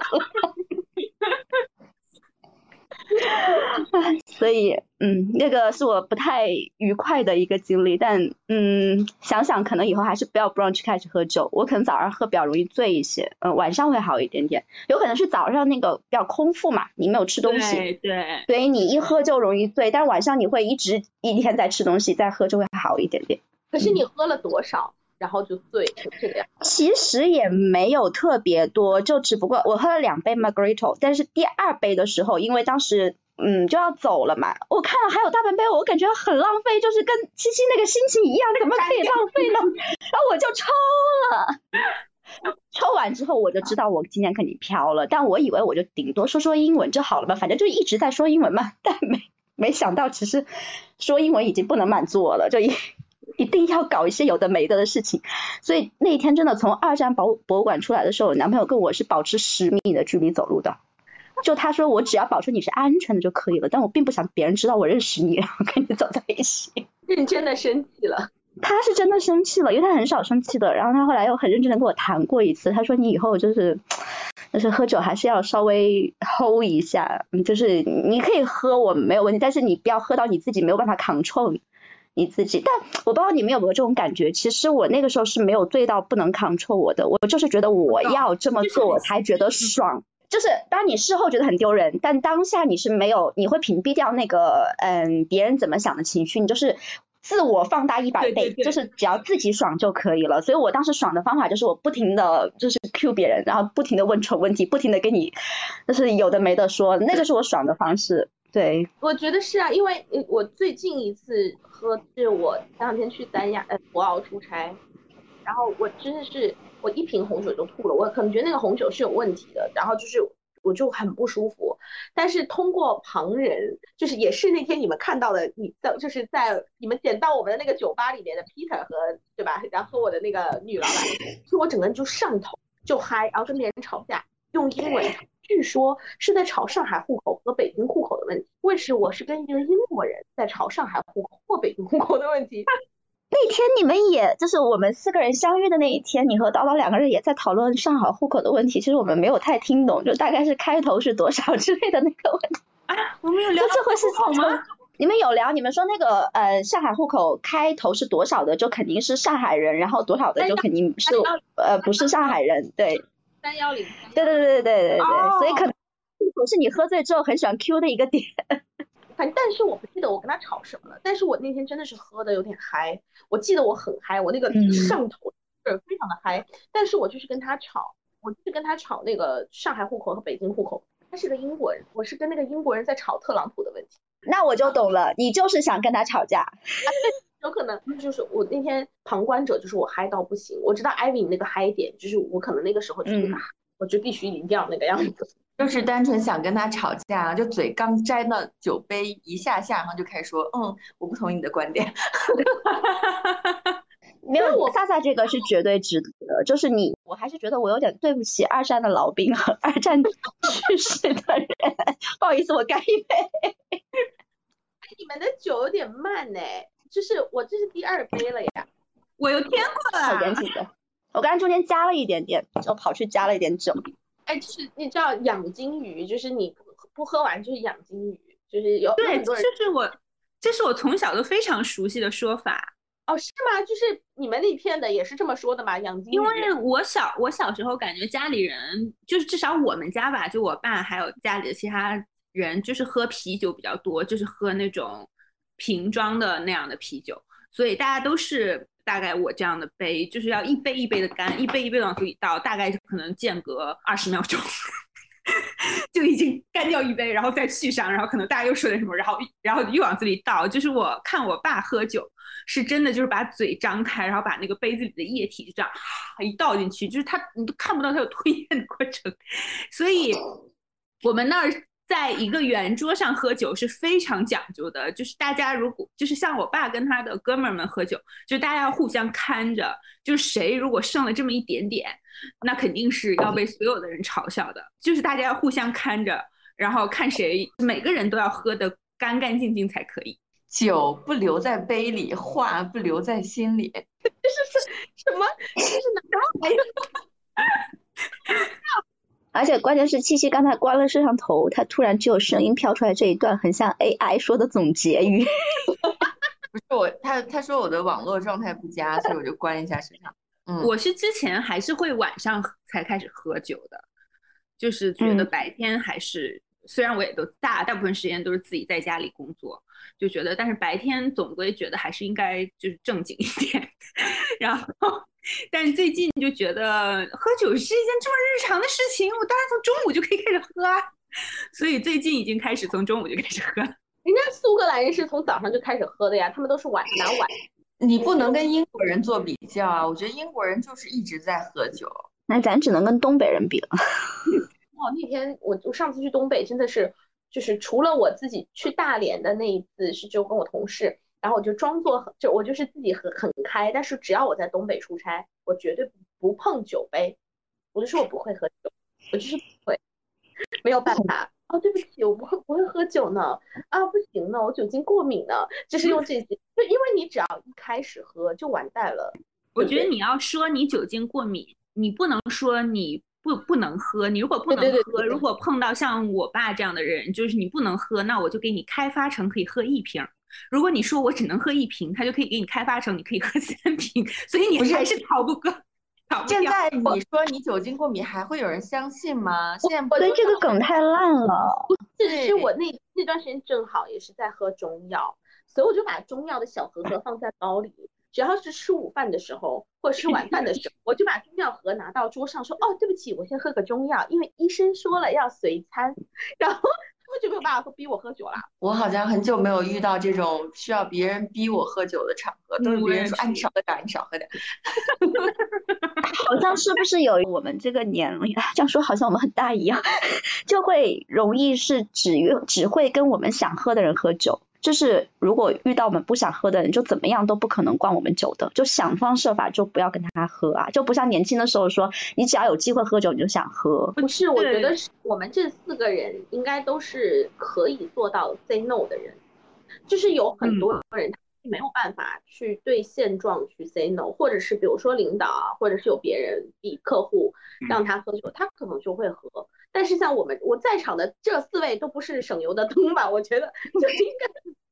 所以，嗯，那个是我不太愉快的一个经历，但嗯，想想可能以后还是不要 brunch 开始喝酒，我可能早上喝比较容易醉一些，嗯，晚上会好一点点，有可能是早上那个比较空腹嘛，你没有吃东西，对对，所以你一喝就容易醉，但晚上你会一直一天在吃东西，再喝就会好一点点。可是你喝了多少？然后就醉成这个样，其实也没有特别多，就只不过我喝了两杯 Margarito，但是第二杯的时候，因为当时嗯就要走了嘛，我看了还有大半杯，我感觉很浪费，就是跟七七那个心情一样，怎么可以浪费呢？然后我就抽了，抽完之后我就知道我今天肯定飘了，但我以为我就顶多说说英文就好了嘛，反正就一直在说英文嘛，但没没想到其实说英文已经不能满足我了，就一。一定要搞一些有的没的的事情，所以那一天真的从二战博博物馆出来的时候，男朋友跟我是保持十米的距离走路的。就他说我只要保证你是安全的就可以了，但我并不想别人知道我认识你，然后跟你走在一起。认真的生气了，他是真的生气了，因为他很少生气的。然后他后来又很认真的跟我谈过一次，他说你以后就是就是喝酒还是要稍微 hold 一下，就是你可以喝我没有问题，但是你不要喝到你自己没有办法 control。你自己，但我不知道你们有没有这种感觉。其实我那个时候是没有醉到不能 control 我的，我就是觉得我要这么做我才觉得爽。就是当你事后觉得很丢人，但当下你是没有，你会屏蔽掉那个嗯别人怎么想的情绪，你就是自我放大一百倍，就是只要自己爽就可以了。所以我当时爽的方法就是我不停的就是 Q 别人，然后不停的问蠢问题，不停的跟你就是有的没的说，那个是我爽的方式。对，我觉得是啊，因为我最近一次喝是我前两天去三亚呃博鳌出差，然后我真的是我一瓶红酒就吐了，我可能觉得那个红酒是有问题的，然后就是我就很不舒服，但是通过旁人，就是也是那天你们看到的，你的就是在你们捡到我们的那个酒吧里面的 Peter 和对吧，然后我的那个女老板，就我整个人就上头就嗨，然后跟别人吵架用英文。据说是在吵上海户口和北京户口的问题。为是我是跟一个英国人在吵上海户口或北京户口的问题。那天你们也就是我们四个人相遇的那一天，你和叨叨两个人也在讨论上海户口的问题。其实我们没有太听懂，就大概是开头是多少之类的那个问题。啊，我们有聊这回事情吗？你们有聊？你们说那个呃上海户口开头是多少的，就肯定是上海人，然后多少的就肯定是呃不是上海人，对。三幺零，对对对对对对对，所以可能是你喝醉之后很喜欢 Q 的一个点。反但是我不记得我跟他吵什么了，但是我那天真的是喝的有点嗨，我记得我很嗨，我那个上头是非常的嗨，但是我就是跟他吵，我就是跟他吵那个上海户口和北京户口，他是个英国人，我是跟那个英国人在吵特朗普的问题。那我就懂了，你就是想跟他吵架。有可能就是我那天旁观者，就是我嗨到不行。我知道艾 y 那个嗨点，就是我可能那个时候就是那个，我就必须一定要那个样子。就是单纯想跟他吵架，就嘴刚摘到酒杯一下下，然后就开始说，嗯，我不同意你的观点。没有，我萨萨这个是绝对值得的。就是你，我还是觉得我有点对不起二战的老兵和二战去世的人。不好意思，我干一杯。你们的酒有点慢呢，就是我这是第二杯了呀，我又添过了。好严谨的，我刚才中间加了一点点，就跑去加了一点酒。哎，就是你知道养金鱼，就是你不喝完就是养金鱼，就是有对，这是我这是我从小都非常熟悉的说法。哦，是吗？就是你们那片的也是这么说的吗？养金鱼？因为我小我小时候感觉家里人就是至少我们家吧，就我爸还有家里的其他。人就是喝啤酒比较多，就是喝那种瓶装的那样的啤酒，所以大家都是大概我这样的杯，就是要一杯一杯的干，一杯一杯往嘴里倒，大概可能间隔二十秒钟 就已经干掉一杯，然后再续上，然后可能大家又说点什么，然后然后又往嘴里倒。就是我看我爸喝酒是真的，就是把嘴张开，然后把那个杯子里的液体就这样一倒进去，就是他你都看不到他有吞咽的过程，所以我们那儿。在一个圆桌上喝酒是非常讲究的，就是大家如果就是像我爸跟他的哥们儿们喝酒，就大家要互相看着，就是谁如果剩了这么一点点，那肯定是要被所有的人嘲笑的。就是大家要互相看着，然后看谁每个人都要喝的干干净净才可以。酒不留在杯里，话不留在心里。这 是什么？这是哪玩意？而且关键是七七刚才关了摄像头，他突然只有声音飘出来这一段，很像 AI 说的总结语。不是我，他他说我的网络状态不佳，所以我就关一下摄像。嗯，我是之前还是会晚上才开始喝酒的，就是觉得白天还是。虽然我也都大大部分时间都是自己在家里工作，就觉得，但是白天总归觉得还是应该就是正经一点。然后，但是最近就觉得喝酒是一件这么日常的事情，我当然从中午就可以开始喝啊。所以最近已经开始从中午就开始喝。人家苏格兰人是从早上就开始喝的呀，他们都是晚拿晚。你不能跟英国人做比较啊，我觉得英国人就是一直在喝酒。那咱只能跟东北人比了。哦，那天我我上次去东北真的是，就是除了我自己去大连的那一次是就跟我同事，然后我就装作很就我就是自己很很开，但是只要我在东北出差，我绝对不不碰酒杯，我就说我不会喝酒，我就是不会，没有办法。哦，对不起，我不会不会喝酒呢，啊不行呢，我酒精过敏呢，就是用这些，就因为你只要一开始喝就完蛋了。我觉得你要说你酒精过敏，你不能说你。不不能喝，你如果不能喝，如果碰到像我爸这样的人，就是你不能喝，那我就给你开发成可以喝一瓶。如果你说我只能喝一瓶，他就可以给你开发成你可以喝三瓶。所以你还是逃不过。现在你说你酒精过敏，还会有人相信吗？现在对这个梗太烂了。其实我那那段时间正好也是在喝中药，所以我就把中药的小盒盒放在包里。只要是吃午饭的时候或吃晚饭的时候，我就把中药盒拿到桌上，说：“哦，对不起，我先喝个中药，因为医生说了要随餐。”然后他们就没有办法逼我喝酒了。我好像很久没有遇到这种需要别人逼我喝酒的场合，都是别人说：“哎，你少喝点，你少喝点。”好像是不是有我们这个年龄？这样说好像我们很大一样，就会容易是只只会跟我们想喝的人喝酒。就是如果遇到我们不想喝的人，就怎么样都不可能灌我们酒的，就想方设法就不要跟他喝啊，就不像年轻的时候说，你只要有机会喝酒你就想喝。不是，我觉得是我们这四个人应该都是可以做到 say no 的人，就是有很多人他没有办法去对现状去 say no，或者是比如说领导啊，或者是有别人比客户让他喝酒，他可能就会喝。但是像我们我在场的这四位都不是省油的灯吧？我觉得 就应该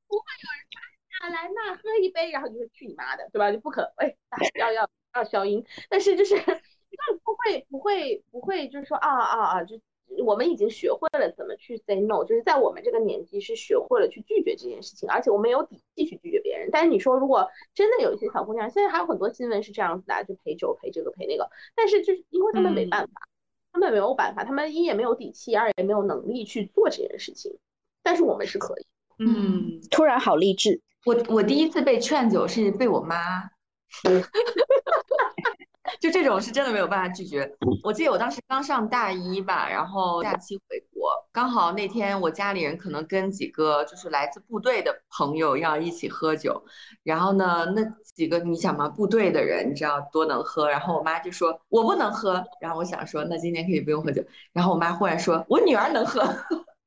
不会有人说啊来那喝一杯，然后就是去你妈的，对吧？就不可哎要要要消音。但是就是 不会不会不会就是说啊啊啊，就我们已经学会了怎么去 say no，就是在我们这个年纪是学会了去拒绝这件事情，而且我们有底气去拒绝别人。但是你说如果真的有一些小姑娘，现在还有很多新闻是这样子的，就陪酒陪这个陪那个，但是就是因为他们没办法。他们没有办法，他们一也没有底气，二也没有能力去做这件事情。但是我们是可以。嗯，突然好励志。我我第一次被劝酒是被我妈。就这种是真的没有办法拒绝。我记得我当时刚上大一吧，然后假期回国，刚好那天我家里人可能跟几个就是来自部队的朋友要一起喝酒，然后呢，那几个你想嘛，部队的人你知道多能喝，然后我妈就说我不能喝，然后我想说那今天可以不用喝酒，然后我妈忽然说我女儿能喝。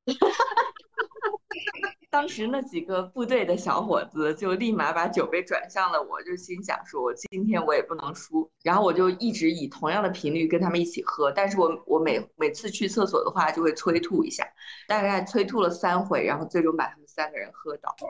当时那几个部队的小伙子就立马把酒杯转向了我，就心想说：“我今天我也不能输。”然后我就一直以同样的频率跟他们一起喝，但是我我每每次去厕所的话就会催吐一下，大概催吐了三回，然后最终把他们三个人喝倒。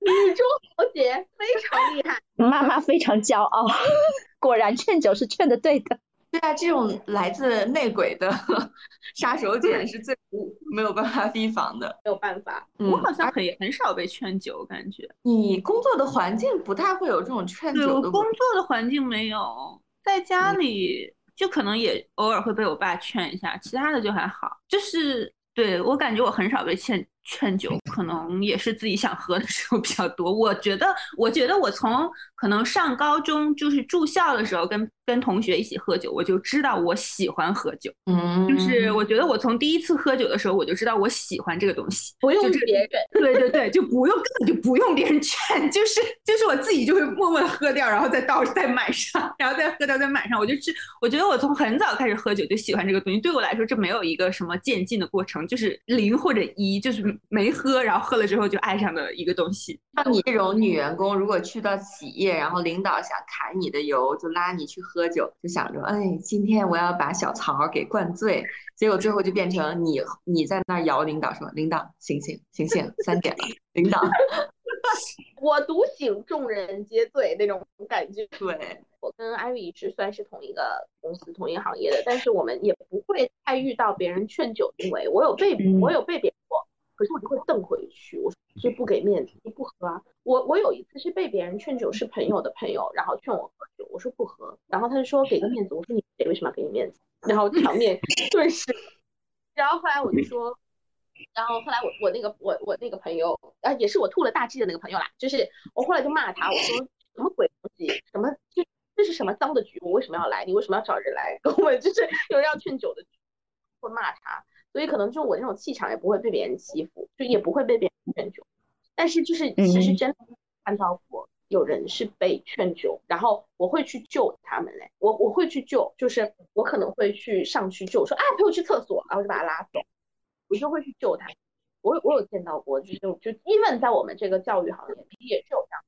女中豪杰非常厉害，妈妈非常骄傲，果然劝酒是劝的对的。对啊，这种来自内鬼的 杀手锏是最无没有办法提防的，没有办法。我好像很很少被劝酒，感觉你工作的环境不太会有这种劝酒的。对我工作的环境没有，在家里就可能也偶尔会被我爸劝一下，其他的就还好。就是对我感觉我很少被劝。劝酒可能也是自己想喝的时候比较多。我觉得，我觉得我从可能上高中就是住校的时候，跟跟同学一起喝酒，我就知道我喜欢喝酒。嗯，就是我觉得我从第一次喝酒的时候，我就知道我喜欢这个东西，不用别人。对对对，就不用根本就不用别人劝，就是就是我自己就会默默的喝掉，然后再倒再满上，然后再喝掉再满上。我就知，我觉得我从很早开始喝酒就喜欢这个东西。对我来说，这没有一个什么渐进的过程，就是零或者一，就是。没喝，然后喝了之后就爱上的一个东西。像你这种女员工，如果去到企业，然后领导想砍你的油，就拉你去喝酒，就想着，哎，今天我要把小曹给灌醉。结果最后就变成你你在那儿摇领导说，领导醒醒醒醒，三点了，领导，我独醒，众人皆醉那种感觉。对。我跟艾瑞是算是同一个公司、同一个行业的，但是我们也不会太遇到别人劝酒行为。我有被我有被别人过，可是我就会瞪回去，我就不给面子，就不喝啊。我我有一次是被别人劝酒，是朋友的朋友，然后劝我喝酒，我说不喝，然后他就说给个面子，我说你谁为什么要给你面子？然后场面 顿时，然后后来我就说，然后后来我我那个我我那个朋友啊，也是我吐了大气的那个朋友啦，就是我后来就骂他，我说什么鬼东西，什么这。这是什么脏的局？我为什么要来？你为什么要找人来跟 我们？就是有人要劝酒的局，会骂他，所以可能就我这种气场也不会被别人欺负，就也不会被别人劝酒。但是就是其实真的看到过有人是被劝酒，然后我会去救他们嘞，我我会去救，就是我可能会去上去救，说啊陪我去厕所，然后就把他拉走，我就会去救他。我我有见到过，就是就 even 在我们这个教育行业也是有这样。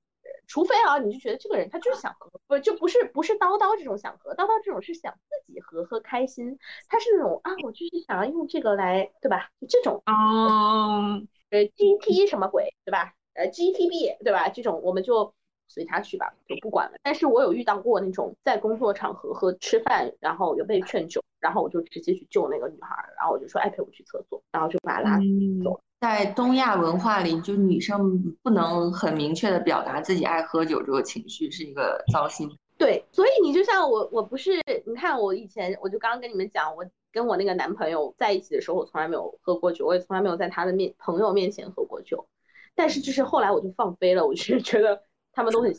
除非啊，你就觉得这个人他就是想喝，不就不是不是叨叨这种想喝，叨叨这种是想自己喝喝开心，他是那种啊，我就是想要用这个来，对吧？就这种哦，呃，GT 什么鬼，对吧？呃，GTB 对吧？这种我们就随他去吧，就不管了。但是我有遇到过那种在工作场合和吃饭，然后有被劝酒，然后我就直接去救那个女孩，然后我就说，哎，陪我去厕所，然后就把她拉走。在东亚文化里，就女生不能很明确的表达自己爱喝酒这个情绪，是一个糟心。对，所以你就像我，我不是，你看我以前，我就刚刚跟你们讲，我跟我那个男朋友在一起的时候，我从来没有喝过酒，我也从来没有在他的面朋友面前喝过酒。但是就是后来我就放飞了，我就觉得他们都很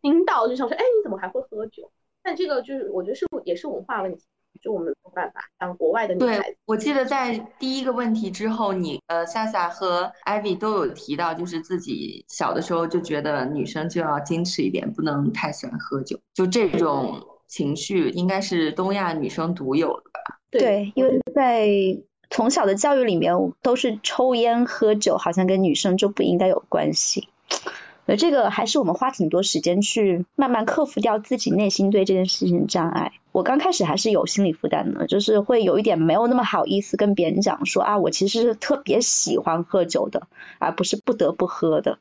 惊到，就想说，哎，你怎么还会喝酒？但这个就是我觉得是也是文化问题。就我们没有办法像国外的女孩子。对，我记得在第一个问题之后，你呃，夏夏和艾薇都有提到，就是自己小的时候就觉得女生就要矜持一点，不能太喜欢喝酒。就这种情绪，应该是东亚女生独有的吧？对，因为在从小的教育里面，都是抽烟喝酒，好像跟女生就不应该有关系。呃，这个还是我们花挺多时间去慢慢克服掉自己内心对这件事情的障碍。我刚开始还是有心理负担的，就是会有一点没有那么好意思跟别人讲说啊，我其实是特别喜欢喝酒的，而不是不得不喝的。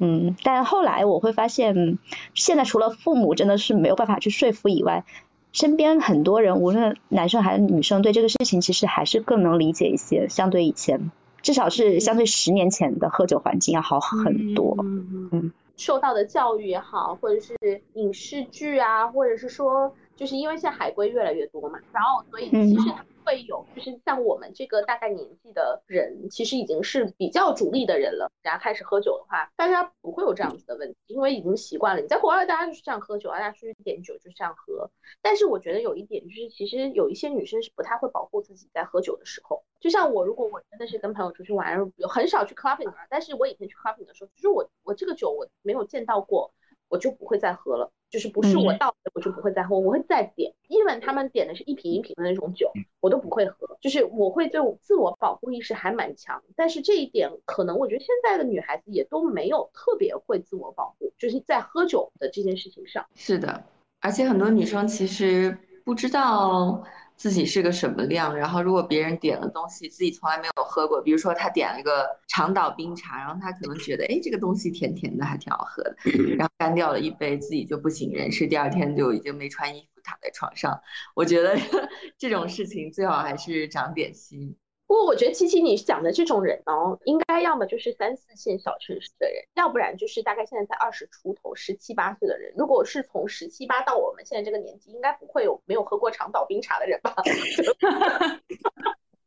嗯，但后来我会发现，现在除了父母真的是没有办法去说服以外，身边很多人，无论男生还是女生，对这个事情其实还是更能理解一些，相对以前。至少是相对十年前的喝酒环境要好很多。嗯，受到的教育也好，或者是影视剧啊，或者是说，就是因为现在海归越来越多嘛，然后所以其实会有，就是像我们这个大概年纪的人，其实已经是比较主力的人了。然后开始喝酒的话，大家不会有这样子的问题，因为已经习惯了。你在国外，大家就是这样喝酒，大家出去点酒就是这样喝。但是我觉得有一点就是，其实有一些女生是不太会保护自己在喝酒的时候。就像我，如果我真的是跟朋友出去玩，有很少去 clubbing 啊，但是我以前去 clubbing 的时候，就是我我这个酒我没有见到过。我就不会再喝了，就是不是我倒的，我就不会再喝，我会再点。因为他们点的是一瓶一瓶的那种酒，我都不会喝。就是我会对我自我保护意识还蛮强，但是这一点可能我觉得现在的女孩子也都没有特别会自我保护，就是在喝酒的这件事情上。是的，而且很多女生其实不知道。自己是个什么量？然后如果别人点了东西，自己从来没有喝过，比如说他点了一个长岛冰茶，然后他可能觉得，哎，这个东西甜甜的，还挺好喝的，然后干掉了一杯，自己就不省人事，第二天就已经没穿衣服躺在床上。我觉得 这种事情最好还是长点心。不过我觉得七七你讲的这种人哦，应该要么就是三四线小城市的人，要不然就是大概现在在二十出头、十七八岁的人。如果是从十七八到我们现在这个年纪，应该不会有没有喝过长岛冰茶的人吧？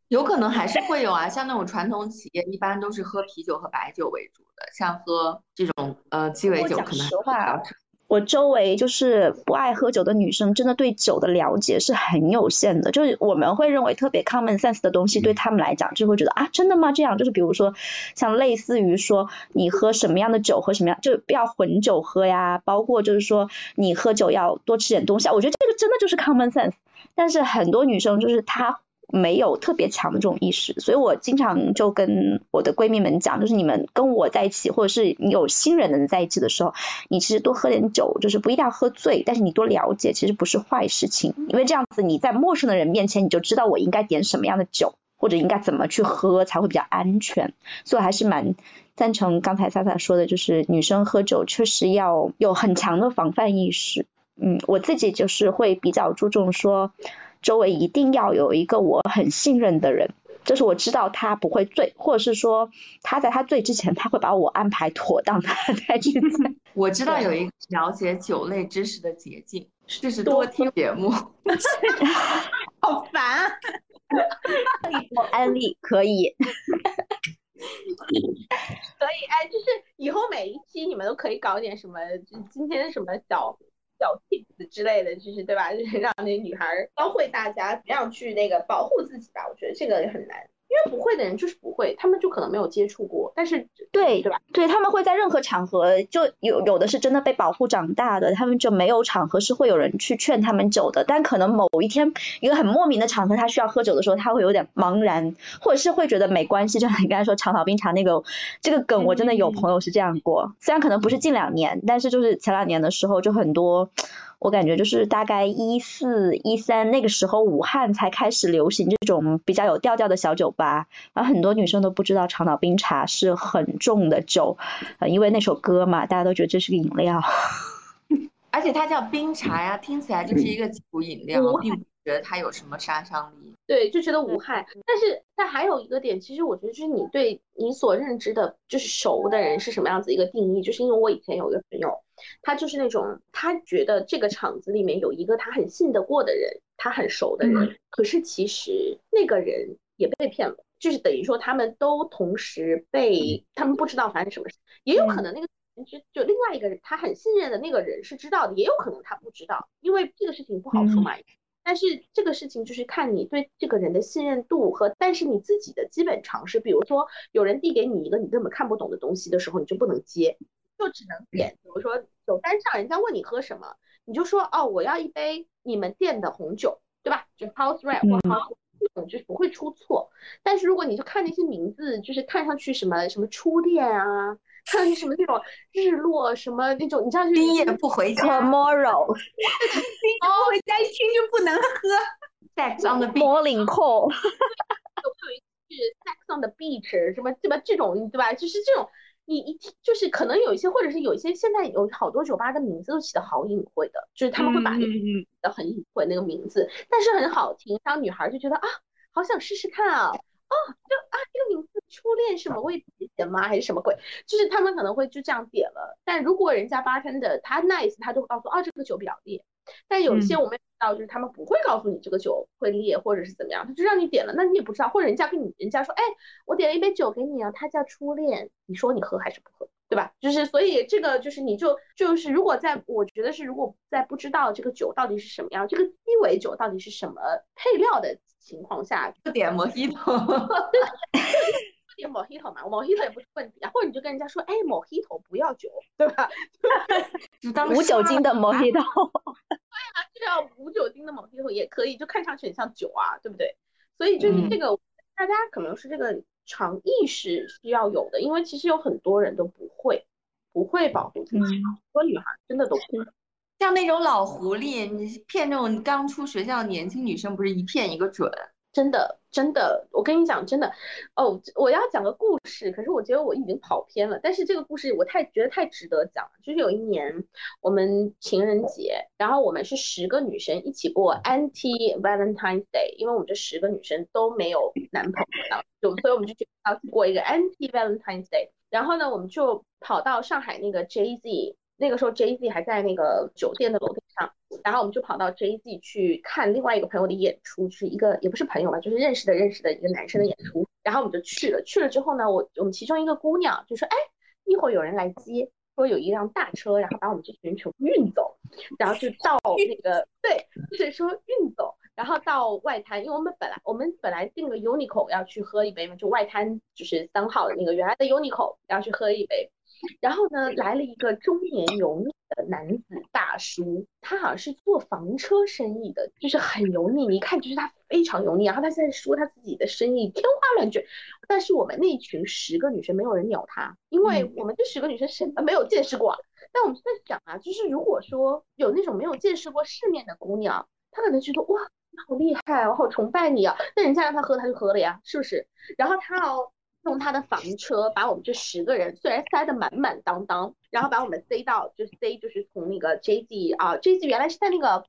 有可能还是会有啊，像那种传统企业，一般都是喝啤酒和白酒为主的，像喝这种呃鸡尾酒可能。我周围就是不爱喝酒的女生，真的对酒的了解是很有限的。就是我们会认为特别 common sense 的东西，对他们来讲就会觉得啊，真的吗？这样就是比如说像类似于说你喝什么样的酒，喝什么样就不要混酒喝呀，包括就是说你喝酒要多吃点东西啊。我觉得这个真的就是 common sense。但是很多女生就是她。没有特别强的这种意识，所以我经常就跟我的闺蜜们讲，就是你们跟我在一起，或者是你有新人的人在一起的时候，你其实多喝点酒，就是不一定要喝醉，但是你多了解，其实不是坏事情，因为这样子你在陌生的人面前，你就知道我应该点什么样的酒，或者应该怎么去喝才会比较安全。所以还是蛮赞成刚才萨萨说的，就是女生喝酒确实要有很强的防范意识。嗯，我自己就是会比较注重说。周围一定要有一个我很信任的人，就是我知道他不会醉，或者是说他在他醉之前，他会把我安排妥当，他再去醉。我知道有一个了解酒类知识的捷径，就是多听节目。好烦啊！我安利可以。可以哎，就是以后每一期你们都可以搞点什么，就今天什么小。小戏子之类的，就是对吧？就是让那女孩教会大家怎样去那个保护自己吧。我觉得这个也很难。因为不会的人就是不会，他们就可能没有接触过，但是对对吧？对他们会在任何场合，就有有的是真的被保护长大的，他们就没有场合是会有人去劝他们酒的。但可能某一天一个很莫名的场合，他需要喝酒的时候，他会有点茫然，或者是会觉得没关系。就像你刚才说长岛冰茶那个这个梗，我真的有朋友是这样过。虽然可能不是近两年，但是就是前两年的时候，就很多。我感觉就是大概一四一三那个时候，武汉才开始流行这种比较有调调的小酒吧，然后很多女生都不知道长岛冰茶是很重的酒，呃，因为那首歌嘛，大家都觉得这是个饮料。而且它叫冰茶呀，听起来就是一个酒饮料，并不觉得它有什么杀伤力。对，就觉得无害。但是，但还有一个点，其实我觉得就是你对你所认知的，就是熟的人是什么样子一个定义，就是因为我以前有一个朋友。他就是那种，他觉得这个场子里面有一个他很信得过的人，他很熟的人。可是其实那个人也被骗了，就是等于说他们都同时被他们不知道发生什么事，也有可能那个就就另外一个人他很信任的那个人是知道的，也有可能他不知道，因为这个事情不好说嘛。但是这个事情就是看你对这个人的信任度和，但是你自己的基本常识，比如说有人递给你一个你根本看不懂的东西的时候，你就不能接。就只能点，比如说酒单上人家问你喝什么，你就说哦，我要一杯你们店的红酒，对吧？就 House Red 或 House，这种就不会出错。但是如果你就看那些名字，就是看上去什么什么初恋啊，看上去什么那种日落什么那种，你知道就是今夜不回家，Tomorrow，不回家一听就不能喝。Sex on the Morning Call，有一句 Sex on the Beach，什么对吧？这种对吧？就是这种。你一听就是可能有一些，或者是有一些现在有好多酒吧的名字都起的好隐晦的，就是他们会把那个的很隐晦那个名字，但是很好听，当女孩就觉得啊，好想试试看啊，哦，就啊这个名字初恋什么味姐吗？还是什么鬼？就是他们可能会就这样点了，但如果人家 bartender 他 nice，他就会告诉哦这个酒比较烈。但有一些我们知道，就是他们不会告诉你这个酒会烈或者是怎么样，他就让你点了，那你也不知道，或者人家跟你人家说，哎，我点了一杯酒给你啊，它叫初恋，你说你喝还是不喝？对吧？就是所以这个就是你就就是如果在我觉得是如果在不知道这个酒到底是什么样，这个鸡尾酒到底是什么配料的情况下，就点 Mojito，点 Mojito 嘛，Mojito 也不是问题啊，或者你就跟人家说，哎，Mojito 不要酒，对吧？就当无酒精的 Mojito，这叫无酒精的 Mojito 也可以，就看上去很像酒啊，对不对？所以就是这个，大家可能是这个常意识需要有的，因为其实有很多人都不会，不会保护自己，很多女孩真的都不会。像那种老狐狸，你骗那种刚出学校的年轻女生，不是一骗一个准。真的，真的，我跟你讲，真的，哦，我要讲个故事，可是我觉得我已经跑偏了。但是这个故事我太觉得太值得讲了。就是有一年我们情人节，然后我们是十个女生一起过 Anti Valentine's Day，因为我们这十个女生都没有男朋友，就所以我们就决定要过一个 Anti Valentine's Day。然后呢，我们就跑到上海那个 Jay Z。那个时候 Jay Z 还在那个酒店的楼梯上，然后我们就跑到 Jay Z 去看另外一个朋友的演出，是一个也不是朋友吧，就是认识的认识的一个男生的演出，然后我们就去了。去了之后呢，我我们其中一个姑娘就说：“哎，一会儿有人来接，说有一辆大车，然后把我们这群人全部运走，然后就到那个对，就是说运走，然后到外滩，因为我们本来我们本来订个 Uniqlo 要去喝一杯嘛，就外滩就是三号的那个原来的 Uniqlo 要去喝一杯。”然后呢，来了一个中年油腻的男子大叔，他好像是做房车生意的，就是很油腻，你一看就是他非常油腻。然后他现在说他自己的生意天花乱坠，但是我们那群十个女生没有人鸟他，因为我们这十个女生什么没有见识过。但我们在想啊，就是如果说有那种没有见识过世面的姑娘，她可能觉得哇，你好厉害，我好崇拜你啊。那人家让他喝，他就喝了呀，是不是？然后他哦。用他的房车把我们这十个人，虽然塞得满满当当，然后把我们塞到，就塞就是从那个 J Z 啊，J Z 原来是在那个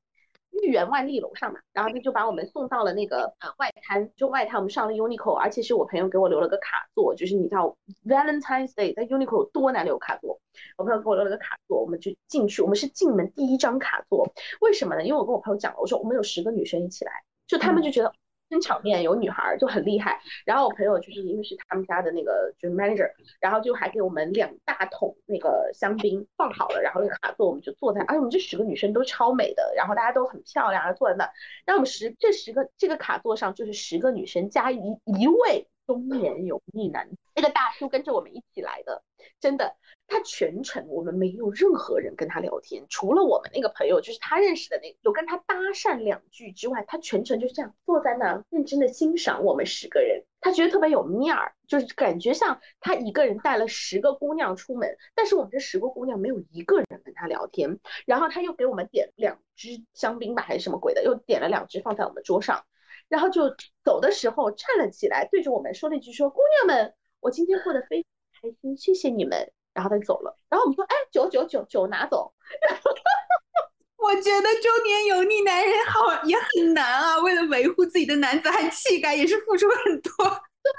豫园万丽楼上嘛，然后他就把我们送到了那个呃外滩，就外滩我们上了 Uniqlo，而且是我朋友给我留了个卡座，就是你知道 Valentine's Day 在 Uniqlo 多难留卡座，我朋友给我留了个卡座，我们就进去，我们是进门第一张卡座，为什么呢？因为我跟我朋友讲了，我说我们有十个女生一起来，就他们就觉得。真场面有女孩就很厉害，然后我朋友就是因为是他们家的那个就是 manager，然后就还给我们两大桶那个香槟放好了，然后那个卡座我们就坐在，哎，我们这十个女生都超美的，然后大家都很漂亮，坐在那，那我们十这十个这个卡座上就是十个女生加一一位中年油腻男，那个大叔跟着我们一起来的，真的。他全程我们没有任何人跟他聊天，除了我们那个朋友，就是他认识的那个，有跟他搭讪两句之外，他全程就这样坐在那认真的欣赏我们十个人。他觉得特别有面儿，就是感觉像他一个人带了十个姑娘出门，但是我们这十个姑娘没有一个人跟他聊天。然后他又给我们点两支香槟吧，还是什么鬼的，又点了两支放在我们桌上，然后就走的时候站了起来，对着我们说了一句：“说姑娘们，我今天过得非常开心，谢谢你们。”然后他就走了，然后我们说，哎，酒酒酒酒拿走。我觉得中年油腻男人好也很难啊，为了维护自己的男子汉气概，也是付出很多。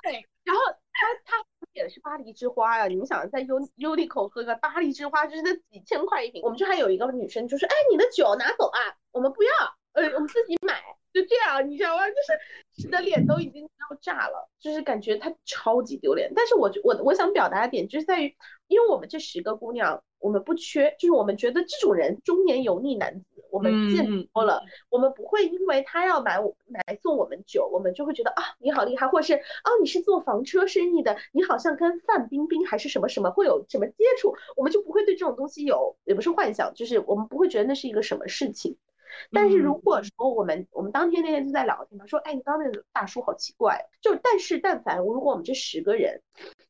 对，然后他他点的是巴黎之花呀，你们想在优优利口喝个巴黎之花，就是那几千块一瓶。我们这还有一个女生就说，哎，你的酒拿走啊，我们不要，呃，我们自己买。就这样，你知道吗？就是你的脸都已经要炸了，就是感觉他超级丢脸。但是我我我想表达的点就是在于，因为我们这十个姑娘，我们不缺，就是我们觉得这种人中年油腻男子，我们见多了，我们不会因为他要买买送我们酒，我们就会觉得啊你好厉害，或者是啊你是做房车生意的，你好像跟范冰冰还是什么什么会有什么接触，我们就不会对这种东西有也不是幻想，就是我们不会觉得那是一个什么事情。但是如果说我们我们当天那天就在聊天嘛，说哎，你刚那个大叔好奇怪，就但是但凡如果我们这十个人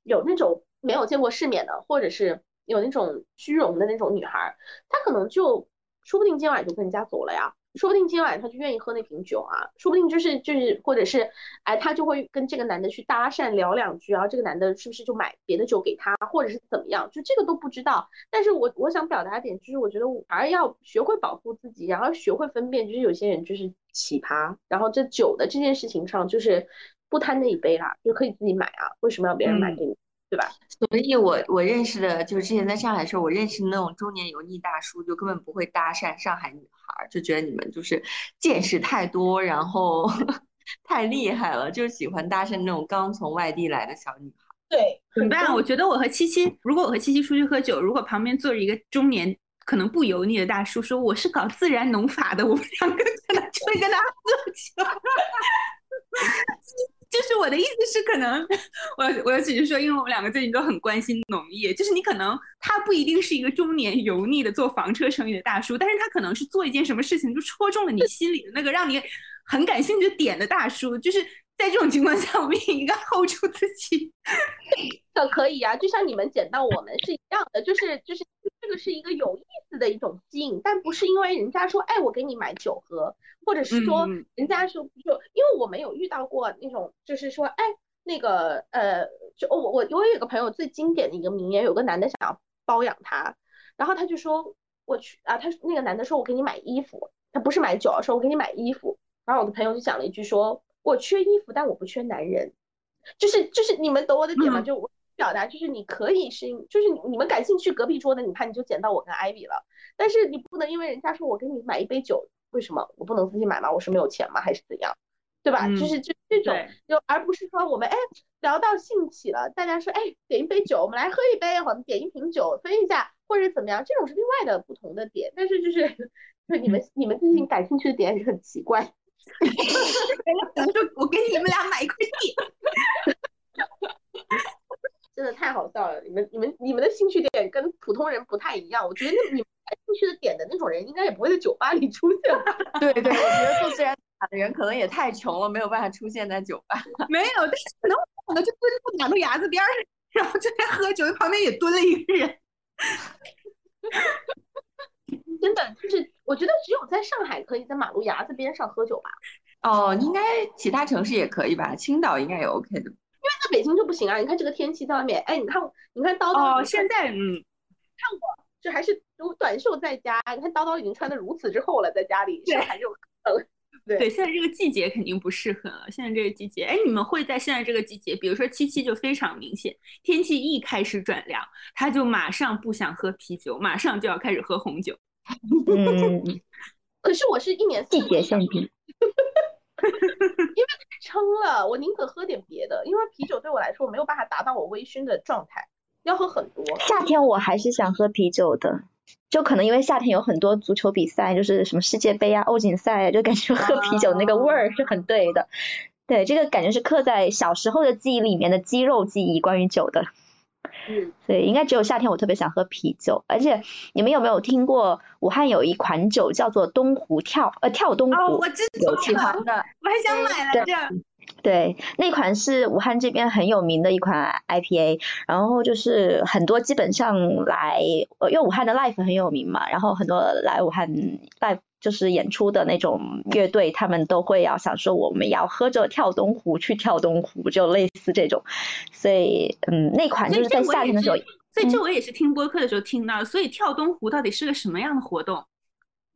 有那种没有见过世面的，或者是有那种虚荣的那种女孩，她可能就说不定今晚就跟人家走了呀。说不定今晚他就愿意喝那瓶酒啊，说不定就是就是，或者是，哎，他就会跟这个男的去搭讪聊两句，然后这个男的是不是就买别的酒给他，或者是怎么样，就这个都不知道。但是我我想表达点就是，我觉得还是要学会保护自己，然后学会分辨，就是有些人就是奇葩，然后这酒的这件事情上就是不贪那一杯啦，就可以自己买啊，为什么要别人买给你？对吧？所以，我我认识的，就是之前在上海的时候，我认识的那种中年油腻大叔，就根本不会搭讪上海女孩，就觉得你们就是见识太多，然后 太厉害了，就是喜欢搭讪那种刚从外地来的小女孩。对，怎么办？我觉得我和七七，如果我和七七出去喝酒，如果旁边坐着一个中年可能不油腻的大叔，说我是搞自然农法的，我们两个可能就会跟他喝酒。就是我的意思是，可能我我只是说，因为我们两个最近都很关心农业，就是你可能他不一定是一个中年油腻的做房车生意的大叔，但是他可能是做一件什么事情就戳中了你心里的那个让你很感兴趣点的大叔，就是在这种情况下，我们也应该 hold 住自己。的可以啊，就像你们捡到我们是一样的，就是就是这个是一个有意思的一种吸引，但不是因为人家说，哎，我给你买酒喝。或者是说，人家说就因为我没有遇到过那种，就是说，哎，那个呃，就我我我有个朋友最经典的一个名言，有个男的想要包养她，然后他就说，我去啊，他那个男的说我给你买衣服，他不是买酒，说我给你买衣服，然后我的朋友就讲了一句，说我缺衣服，但我不缺男人，就是就是你们懂我的点吗？就我表达就是你可以是，就是你们感兴趣隔壁桌的，你看你就捡到我跟艾比了，但是你不能因为人家说我给你买一杯酒。为什么我不能自己买吗？我是没有钱吗？还是怎样？对吧？就是这这种，就而不是说我们哎聊到兴起了，大家说哎点一杯酒，我们来喝一杯，我们点一瓶酒分一下，或者怎么样？这种是另外的不同的点。但是就是 就你们你们最近感兴趣的点是很奇怪。可能说我给你们俩买一块地，真的太好笑了。你们你们你们的兴趣点跟普通人不太一样。我觉得你们。感兴趣的点的那种人，应该也不会在酒吧里出现吧？对对，我觉得做自然法的人可能也太穷了，没有办法出现在酒吧。没有，但是可能我们就蹲在马路牙子边儿，然后就在喝酒，旁边也蹲了一个人。真的，就是我觉得只有在上海可以在马路牙子边上喝酒吧？哦，应该其他城市也可以吧？青岛应该也 OK 的。因为在北京就不行啊！你看这个天气在外面，哎，你看，你看叨叨，哦，现在嗯，看我。就还是如短袖在家，你看叨叨已经穿的如此之厚了，在家里对还是冷。对对，现在这个季节肯定不适合了。现在这个季节，哎，你们会在现在这个季节，比如说七七就非常明显，天气一开始转凉，他就马上不想喝啤酒，马上就要开始喝红酒。嗯，可是我是一年四季节限定，因为太撑了，我宁可喝点别的，因为啤酒对我来说我没有办法达到我微醺的状态。要喝很多。夏天我还是想喝啤酒的，就可能因为夏天有很多足球比赛，就是什么世界杯啊、欧锦赛啊，就感觉喝啤酒那个味儿是很对的。对，这个感觉是刻在小时候的记忆里面的肌肉记忆，关于酒的。嗯。所以应该只有夏天我特别想喝啤酒，而且你们有没有听过武汉有一款酒叫做东湖跳呃跳东湖？哦，我知道。有喜欢的，我还想买来着。对，那款是武汉这边很有名的一款 IPA，然后就是很多基本上来，呃，因为武汉的 Life 很有名嘛，然后很多来武汉 live 就是演出的那种乐队，他们都会要想说我们要喝着跳东湖去跳东湖，就类似这种，所以嗯，那款就是在夏天的时候，所以这我也是听播客的时候听到，所以跳东湖到底是个什么样的活动？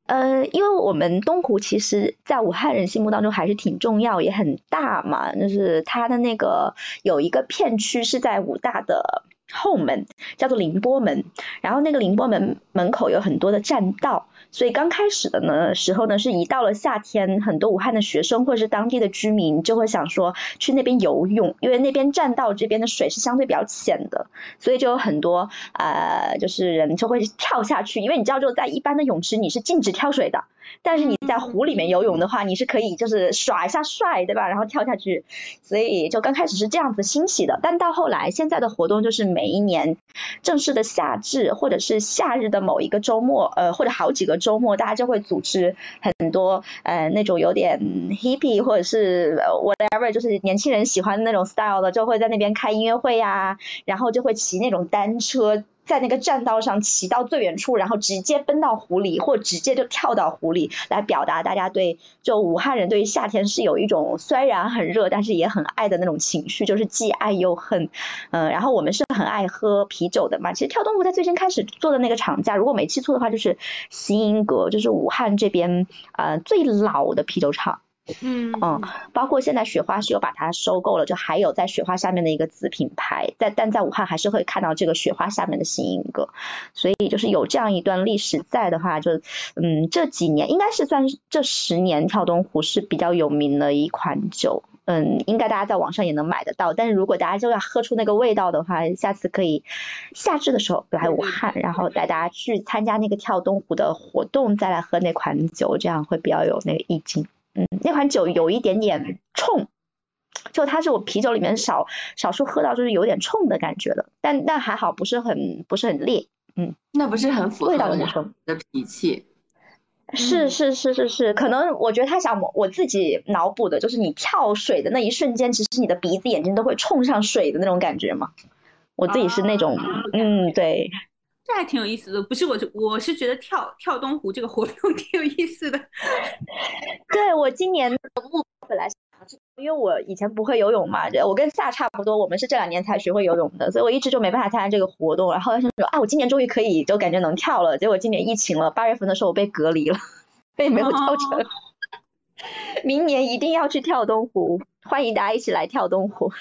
呃，因为我们东湖其实，在武汉人心目当中还是挺重要，也很大嘛。就是它的那个有一个片区是在武大的后门，叫做凌波门，然后那个凌波门门口有很多的栈道。所以刚开始的呢时候呢，是一到了夏天，很多武汉的学生或者是当地的居民就会想说去那边游泳，因为那边栈道这边的水是相对比较浅的，所以就有很多呃就是人就会跳下去，因为你知道就在一般的泳池你是禁止跳水的。但是你在湖里面游泳的话，你是可以就是耍一下帅，对吧？然后跳下去，所以就刚开始是这样子兴起的。但到后来，现在的活动就是每一年正式的夏至或者是夏日的某一个周末，呃，或者好几个周末，大家就会组织很多呃那种有点 hippy 或者是 whatever，就是年轻人喜欢的那种 style 的，就会在那边开音乐会呀，然后就会骑那种单车。在那个栈道上骑到最远处，然后直接奔到湖里，或直接就跳到湖里，来表达大家对就武汉人对于夏天是有一种虽然很热，但是也很爱的那种情绪，就是既爱又恨。嗯，然后我们是很爱喝啤酒的嘛。其实跳动湖在最先开始做的那个厂家，如果没记错的话，就是新英阁，就是武汉这边呃最老的啤酒厂。嗯嗯，包括现在雪花是有把它收购了，就还有在雪花下面的一个子品牌，在但在武汉还是会看到这个雪花下面的新英格，所以就是有这样一段历史在的话，就嗯这几年应该是算这十年跳东湖是比较有名的一款酒，嗯，应该大家在网上也能买得到。但是如果大家就要喝出那个味道的话，下次可以夏至的时候来武汉，然后带大家去参加那个跳东湖的活动，再来喝那款酒，这样会比较有那个意境。嗯，那款酒有一点点冲，就它是我啤酒里面少少数喝到就是有点冲的感觉的，但但还好不是很不是很烈。嗯，那不是很符合味道的种的脾气。是是是是是，可能我觉得他想我自己脑补的就是你跳水的那一瞬间，其实你的鼻子眼睛都会冲上水的那种感觉嘛。我自己是那种，嗯，对，这还挺有意思的。不是我，我是觉得跳跳东湖这个活动 挺有意思的。对我今年的目本来是。因为我以前不会游泳嘛，我跟夏差不多，我们是这两年才学会游泳的，所以我一直就没办法参加这个活动。然后想说啊，我今年终于可以，就感觉能跳了。结果今年疫情了，八月份的时候我被隔离了，所以没有跳成。明年一定要去跳东湖，欢迎大家一起来跳东湖。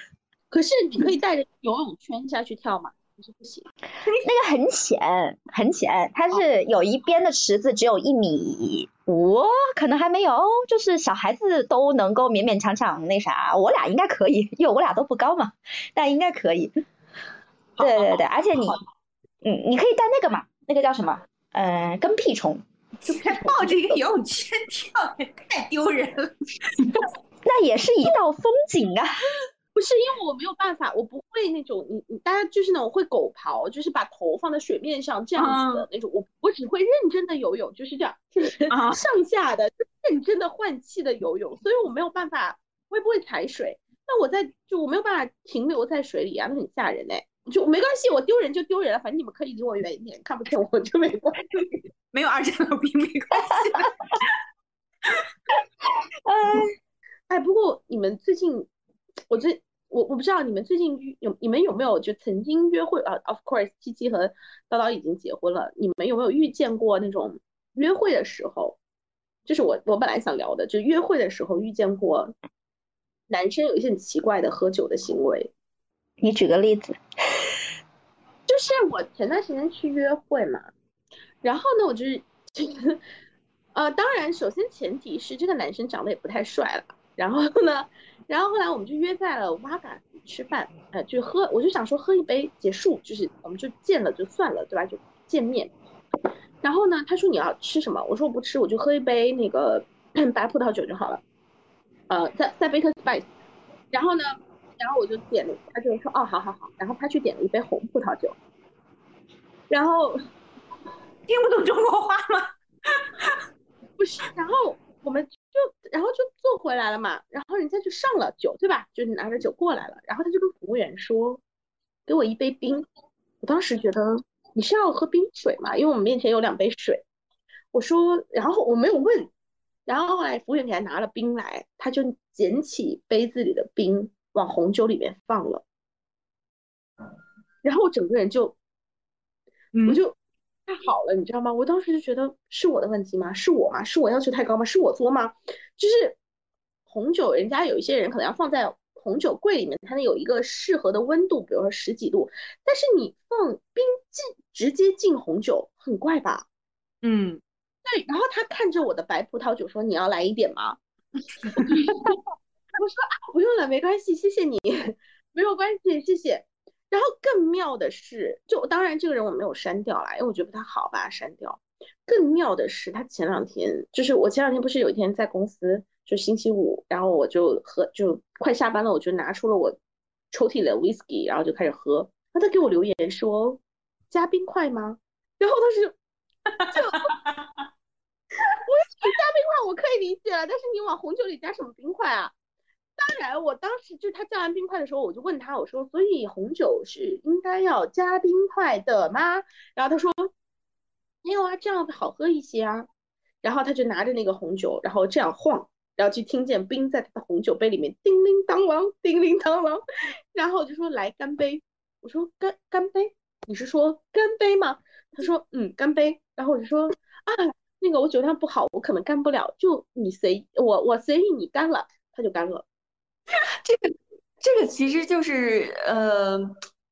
可是你可以带着游泳圈下去跳吗？不是不行，那个很浅很浅，它是有一边的池子只有一米五，可能还没有，就是小孩子都能够勉勉强强那啥，我俩应该可以，因为我俩都不高嘛，但应该可以。对对对，而且你，嗯，你可以带那个嘛，那个叫什么？嗯，跟屁虫，就抱着一个游泳圈跳，也太丢人了。那也是一道风景啊。不是因为我没有办法，我不会那种你你大家就是那种会狗刨，就是把头放在水面上这样子的那种。我我只会认真的游泳，就是这样，就是上下的认真的换气的游泳，所以我没有办法，我也不会踩水。那我在就我没有办法停留在水里啊，那很吓人哎。就没关系，我丢人就丢人了，反正你们可以离我远一点，看不见我就没关系，没有二战老兵没关系。哎哎，不过你们最近。我最我我不知道你们最近有你们有没有就曾经约会啊？Of course，七七和叨叨已经结婚了。你们有没有遇见过那种约会的时候？就是我我本来想聊的，就约会的时候遇见过男生有一些很奇怪的喝酒的行为。你举个例子。就是我前段时间去约会嘛，然后呢，我就是呃，当然首先前提是这个男生长得也不太帅了，然后呢。然后后来我们就约在了瓦嘎吃饭，呃，就喝，我就想说喝一杯结束，就是我们就见了就算了，对吧？就见面。然后呢，他说你要吃什么？我说我不吃，我就喝一杯那个 白葡萄酒就好了。呃，在在 Baker Spice。然后呢，然后我就点了，他就说哦，好好好。然后他去点了一杯红葡萄酒。然后听不懂中国话吗？不是，然后我们。就然后就坐回来了嘛，然后人家就上了酒，对吧？就拿着酒过来了，然后他就跟服务员说：“给我一杯冰。”我当时觉得你是要喝冰水嘛，因为我们面前有两杯水。我说，然后我没有问，然后后来服务员给他拿了冰来，他就捡起杯子里的冰往红酒里面放了，然后我整个人就，我就。太好了，你知道吗？我当时就觉得是我的问题吗？是我吗？是我要求太高吗？是我作吗？就是红酒，人家有一些人可能要放在红酒柜里面，才能有一个适合的温度，比如说十几度。但是你放冰进直接进红酒，很怪吧？嗯，对。然后他看着我的白葡萄酒说：“你要来一点吗？” 我说：“啊，不用了，没关系，谢谢你，没有关系，谢谢。”然后更妙的是，就当然这个人我没有删掉啦，因为我觉得不太好把他删掉。更妙的是，他前两天就是我前两天不是有一天在公司，就星期五，然后我就喝，就快下班了，我就拿出了我抽屉里的 whisky，然后就开始喝。然后他给我留言说加冰块吗？然后他是就 whisky 加冰块我可以理解了，但是你往红酒里加什么冰块啊？当然，我当时就他加完冰块的时候，我就问他，我说：“所以红酒是应该要加冰块的吗？”然后他说：“没有啊，这样好喝一些啊。”然后他就拿着那个红酒，然后这样晃，然后就听见冰在他的红酒杯里面叮铃当啷，叮铃当啷。然后我就说：“来干杯。”我说：“干干杯，你是说干杯吗？”他说：“嗯，干杯。”然后我就说：“啊，那个我酒量不好，我可能干不了，就你随我我随意你干了，他就干了。” 这个这个其实就是呃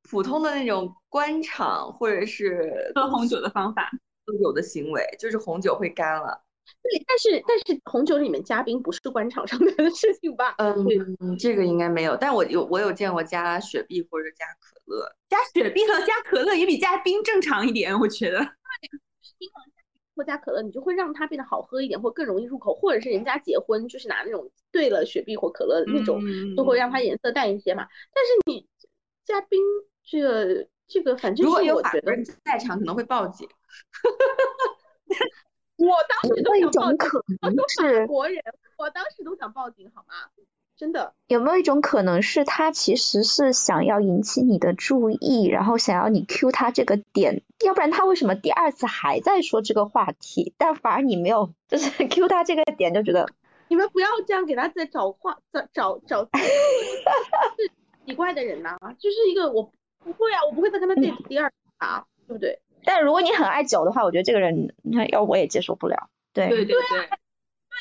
普通的那种官场或者是喝红酒的方法都有的行为，就是红酒会干了，对，但是但是红酒里面加冰不是官场上面的事情吧？嗯，这个应该没有，但我有我有见过加雪碧或者加可乐，加雪碧和加可乐也比加冰正常一点，我觉得。冰或加可乐，你就会让它变得好喝一点，或更容易入口，或者是人家结婚就是拿那种兑了雪碧或可乐那种，就会让它颜色淡一些嘛。但是你加冰，这个这个反正如果有我觉得在场可能会报警。我当时都想报警，种可我能说是法国人，我当时都想报警，好吗？真的，有没有一种可能是他其实是想要引起你的注意，然后想要你 Q 他这个点，要不然他为什么第二次还在说这个话题，但反而你没有，就是 Q 他这个点就觉得你们不要这样给他再找话，找找找是 奇怪的人呐、就是一个我不会啊，我不会再跟他 date 第二次啊，对不对？但如果你很爱酒的话，我觉得这个人你看要我也接受不了。对，对对对，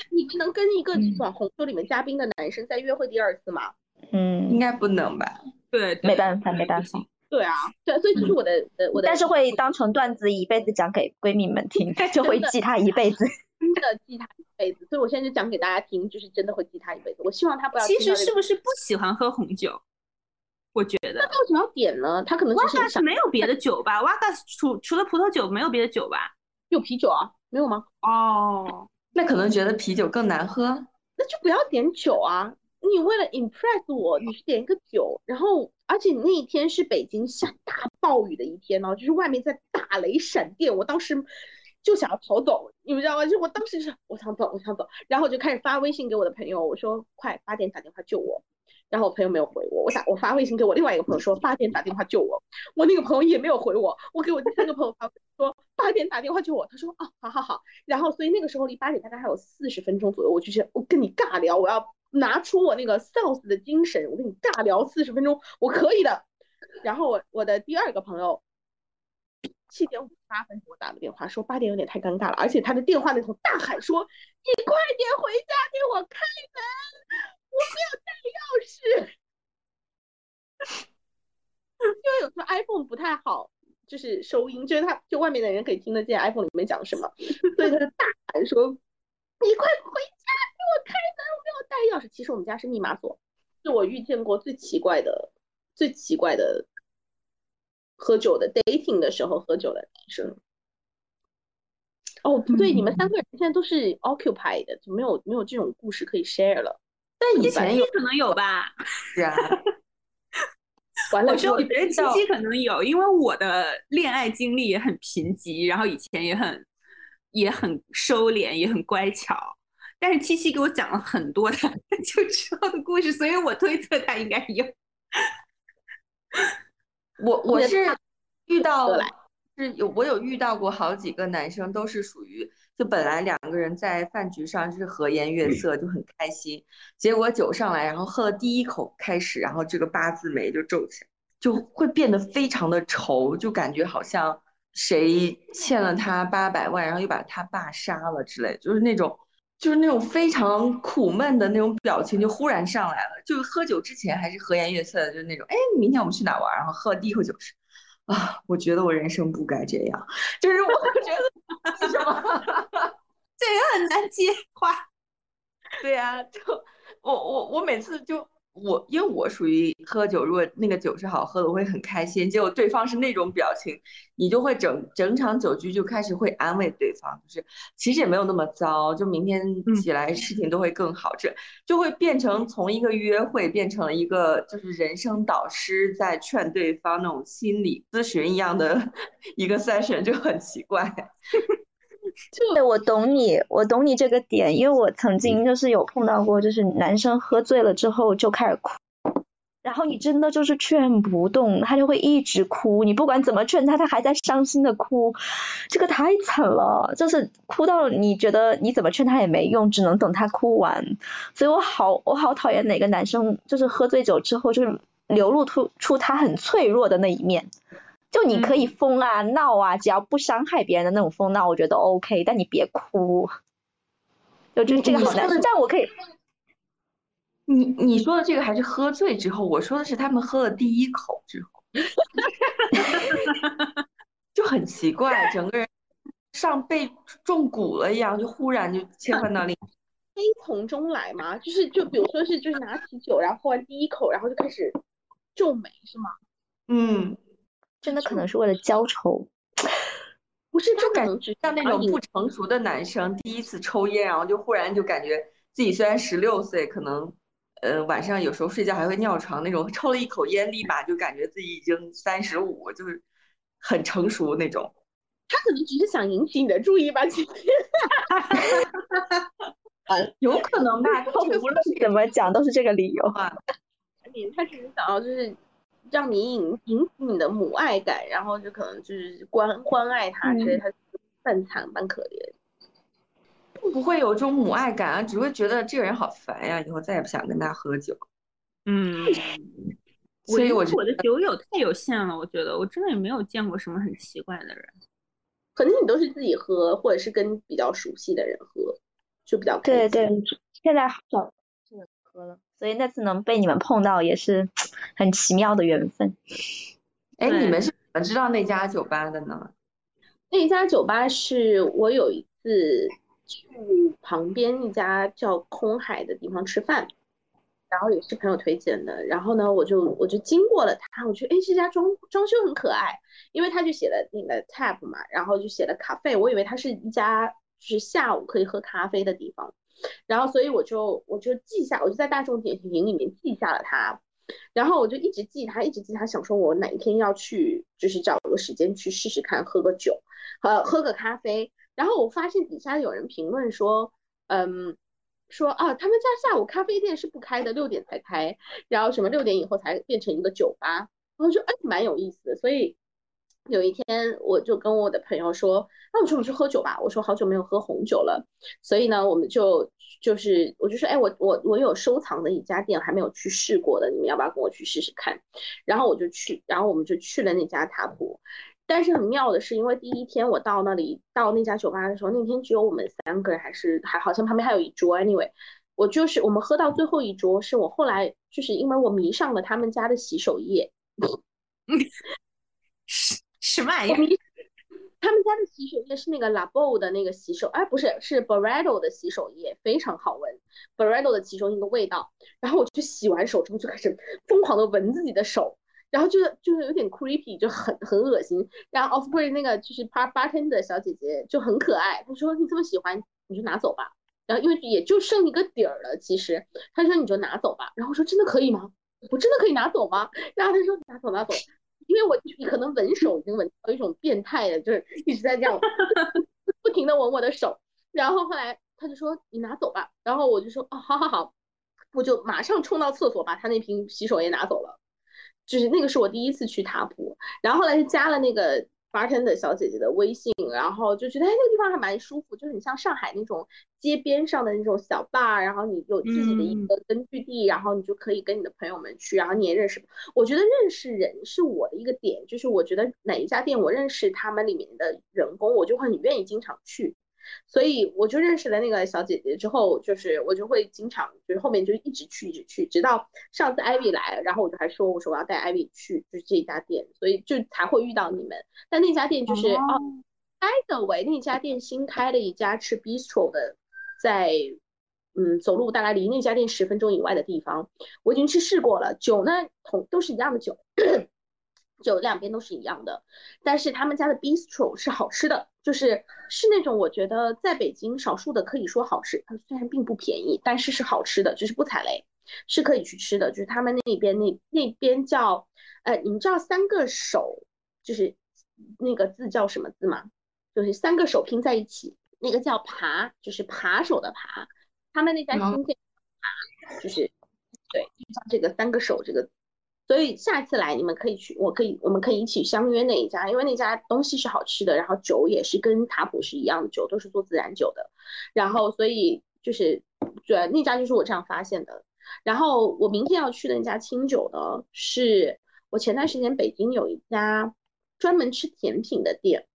你们能跟一个嗯往红酒里面嘉宾的男生再约会第二次吗？嗯，应该不能吧？对，没办法，没办法。对啊，对，所以这是我的呃我的，但是会当成段子一辈子讲给闺蜜们听，就会记他一辈子。真的记他一辈子，所以我现在就讲给大家听，就是真的会记他一辈子。我希望他不要其。实是不是不喜欢喝红酒？我觉得那为什么要点呢？他可能是只是想没有别的酒吧？哇嘎除除了葡萄酒没有别的酒吧？有啤酒啊，没有吗？哦，那可能觉得啤酒更难喝。那就不要点酒啊！你为了 impress 我，你去点一个酒，然后而且那一天是北京下大暴雨的一天呢、就是外面在打雷闪电，我当时就想要逃走，你们知道吗？就我当时是我想走，我想走，然后我就开始发微信给我的朋友，我说快八点打电话救我。然后我朋友没有回我，我打我发微信给我另外一个朋友说八点打电话救我，我那个朋友也没有回我，我给我第三个朋友发说八点打电话救我，他说啊好好好，然后所以那个时候离八点大概还有四十分钟左右，我就觉得我跟你尬聊，我要拿出我那个 sales 的精神，我跟你尬聊四十分钟，我可以的。然后我我的第二个朋友七点五十八分给我打了电话，说八点有点太尴尬了，而且他的电话那头大喊说你快点回家给我开门，我没有带钥匙。因为有时候 iPhone 不太好，就是收音，就是他就外面的人可以听得见 iPhone 里面讲什么，所以他就大喊说：“你快回家给我开门，我没有带钥匙。”其实我们家是密码锁，是我遇见过最奇怪的、最奇怪的喝酒的 dating 的时候喝酒的男生。哦，不对，你们三个人现在都是 occupied 的，就没有没有这种故事可以 share 了。但以前有可能有吧。是啊，完了，我说，觉得七七可能有，因为我的恋爱经历也很贫瘠，然后以前也很也很收敛，也很乖巧。但是七七给我讲了很多他 就之后的故事，所以我推测他应该有。我我是遇到是有我有遇到过好几个男生，都是属于就本来两个人在饭局上就是和颜悦色，就很开心，结果酒上来，然后喝了第一口开始，然后这个八字眉就皱起来，就会变得非常的愁，就感觉好像谁欠了他八百万，然后又把他爸杀了之类，就是那种。就是那种非常苦闷的那种表情，就忽然上来了。就是喝酒之前还是和颜悦色的，就是那种，哎，明天我们去哪玩？然后喝了第一口酒是，啊，我觉得我人生不该这样。就是我觉得为什么？这也很难接话。对呀、就我我我每次就我，因为我属于喝酒，如果那个酒是好喝的，我会很开心。结果对方是那种表情，你就会整整场酒局就开始会安慰对方，就是其实也没有那么糟，就明天起来事情都会更好。这就会变成从一个约会变成了一个就是人生导师在劝对方那种心理咨询一样的 一个 session，就很奇怪。对，我懂你，我懂你这个点，因为我曾经就是有碰到过，就是男生喝醉了之后就开始哭，然后你真的就是劝不动，他就会一直哭，你不管怎么劝他，他还在伤心的哭，这个太惨了，就是哭到你觉得你怎么劝他也没用，只能等他哭完，所以我好我好讨厌哪个男生就是喝醉酒之后就是流露出出他很脆弱的那一面。就你可以疯啊、闹啊，只要不伤害别人的那种疯闹，我觉得 OK，但你别哭。就这这个好难受，但我可以。你你说的这个还是喝醉之后，我说的是他们喝了第一口之后，就很奇怪，整个人像被中蛊了一样，就忽然就切换到另。悲从中来嘛，就是就比如说是就是拿起酒，然后喝完第一口，然后就开始皱眉，是吗？嗯，真的可能是为了焦愁。不是，就感觉像那种不成熟的男生第一次抽烟，然后就忽然就感觉自己虽然十六岁，可能呃晚上有时候睡觉还会尿床那种，抽了一口烟，立马就感觉自己已经三十五，就是很成熟那种。他可能只是想引起你的注意吧，今天。有可能吧，无论怎么讲都是这个理由啊。他只是想要就是让你引引起你的母爱感，然后就可能就是关关爱他，觉得他半惨半可怜。不会有这种母爱感啊，只会觉得这个人好烦呀，以后再也不想跟他喝酒。嗯，所以我我的酒友太有限了，我觉得我真的也没有见过什么很奇怪的人。可能你都是自己喝，或者是跟比较熟悉的人喝。就比较对对，现在好少喝了，所以那次能被你们碰到也是很奇妙的缘分。哎，你们是怎么知道那家酒吧的呢？那家酒吧是我有一次去旁边一家叫空海的地方吃饭，然后也是朋友推荐的，然后呢，我就我就经过了他，我觉得哎，这家装装修很可爱，因为他就写了那个 tap 嘛，然后就写了咖啡，我以为它是一家。就是下午可以喝咖啡的地方，然后所以我就我就记下，我就在大众点评里面记下了它，然后我就一直记它，一直记它，想说我哪一天要去，就是找个时间去试试看，喝个酒，呃，喝个咖啡。然后我发现底下有人评论说，嗯，说啊，他们家下午咖啡店是不开的，六点才开，然后什么六点以后才变成一个酒吧，然后就哎蛮有意思的，所以。有一天，我就跟我的朋友说：“那我说我去喝酒吧。”我说好久没有喝红酒了，所以呢，我们就就是我就说：“哎，我我我有收藏的一家店还没有去试过的，你们要不要跟我去试试看？”然后我就去，然后我们就去了那家塔普。但是很妙的是，因为第一天我到那里到那家酒吧的时候，那天只有我们三个人，还是还好像旁边还有一桌。Anyway，我就是我们喝到最后一桌，是我后来就是因为我迷上了他们家的洗手液。什么玩意儿？他们家的洗手液是那个 Labo 的那个洗手，哎，不是，是 Barado 的洗手液，非常好闻。Barado 的其中一个味道。然后我去洗完手之后就开始疯狂的闻自己的手，然后就是就是有点 creepy，就很很恶心。然后 Off g r e d 那个就是 p a r bartender 小姐姐就很可爱，她说你这么喜欢，你就拿走吧。然后因为也就剩一个底儿了，其实她说你就拿走吧。然后我说真的可以吗？我真的可以拿走吗？然后她说拿走拿走。因为我可能闻手已经闻到一种变态的，就是一直在这样 不停的闻我的手，然后后来他就说你拿走吧，然后我就说哦好好好，我就马上冲到厕所把他那瓶洗手液拿走了，就是那个是我第一次去塔普，然后后来就加了那个。Bartender 小姐姐的微信，然后就觉得哎那个地方还蛮舒服，就是你像上海那种街边上的那种小 bar，然后你有自己的一个根据地，然后你就可以跟你的朋友们去，然后你也认识。我觉得认识人是我的一个点，就是我觉得哪一家店我认识他们里面的员工，我就会很愿意经常去。所以我就认识了那个小姐姐之后，就是我就会经常，就是后面就一直去，一直去，直到上次艾薇来，然后我就还说，我说我要带艾薇去，就是这家店，所以就才会遇到你们。但那家店就是哦，by the way，那家店新开了一家吃 bistro 的，在嗯走路大概离那家店十分钟以外的地方，我已经去试过了，酒呢同都是一样的酒。就两边都是一样的，但是他们家的 bistro 是好吃的，就是是那种我觉得在北京少数的可以说好吃，它虽然并不便宜，但是是好吃的，就是不踩雷，是可以去吃的。就是他们那边那那边叫，呃，你们知道三个手就是那个字叫什么字吗？就是三个手拼在一起，那个叫扒，就是扒手的扒。他们那家新店扒，就是对，像这个三个手这个。所以下次来你们可以去，我可以，我们可以一起相约那一家，因为那家东西是好吃的，然后酒也是跟塔普是一样的酒，都是做自然酒的。然后所以就是，对，那家就是我这样发现的。然后我明天要去的那家清酒呢，是我前段时间北京有一家专门吃甜品的店，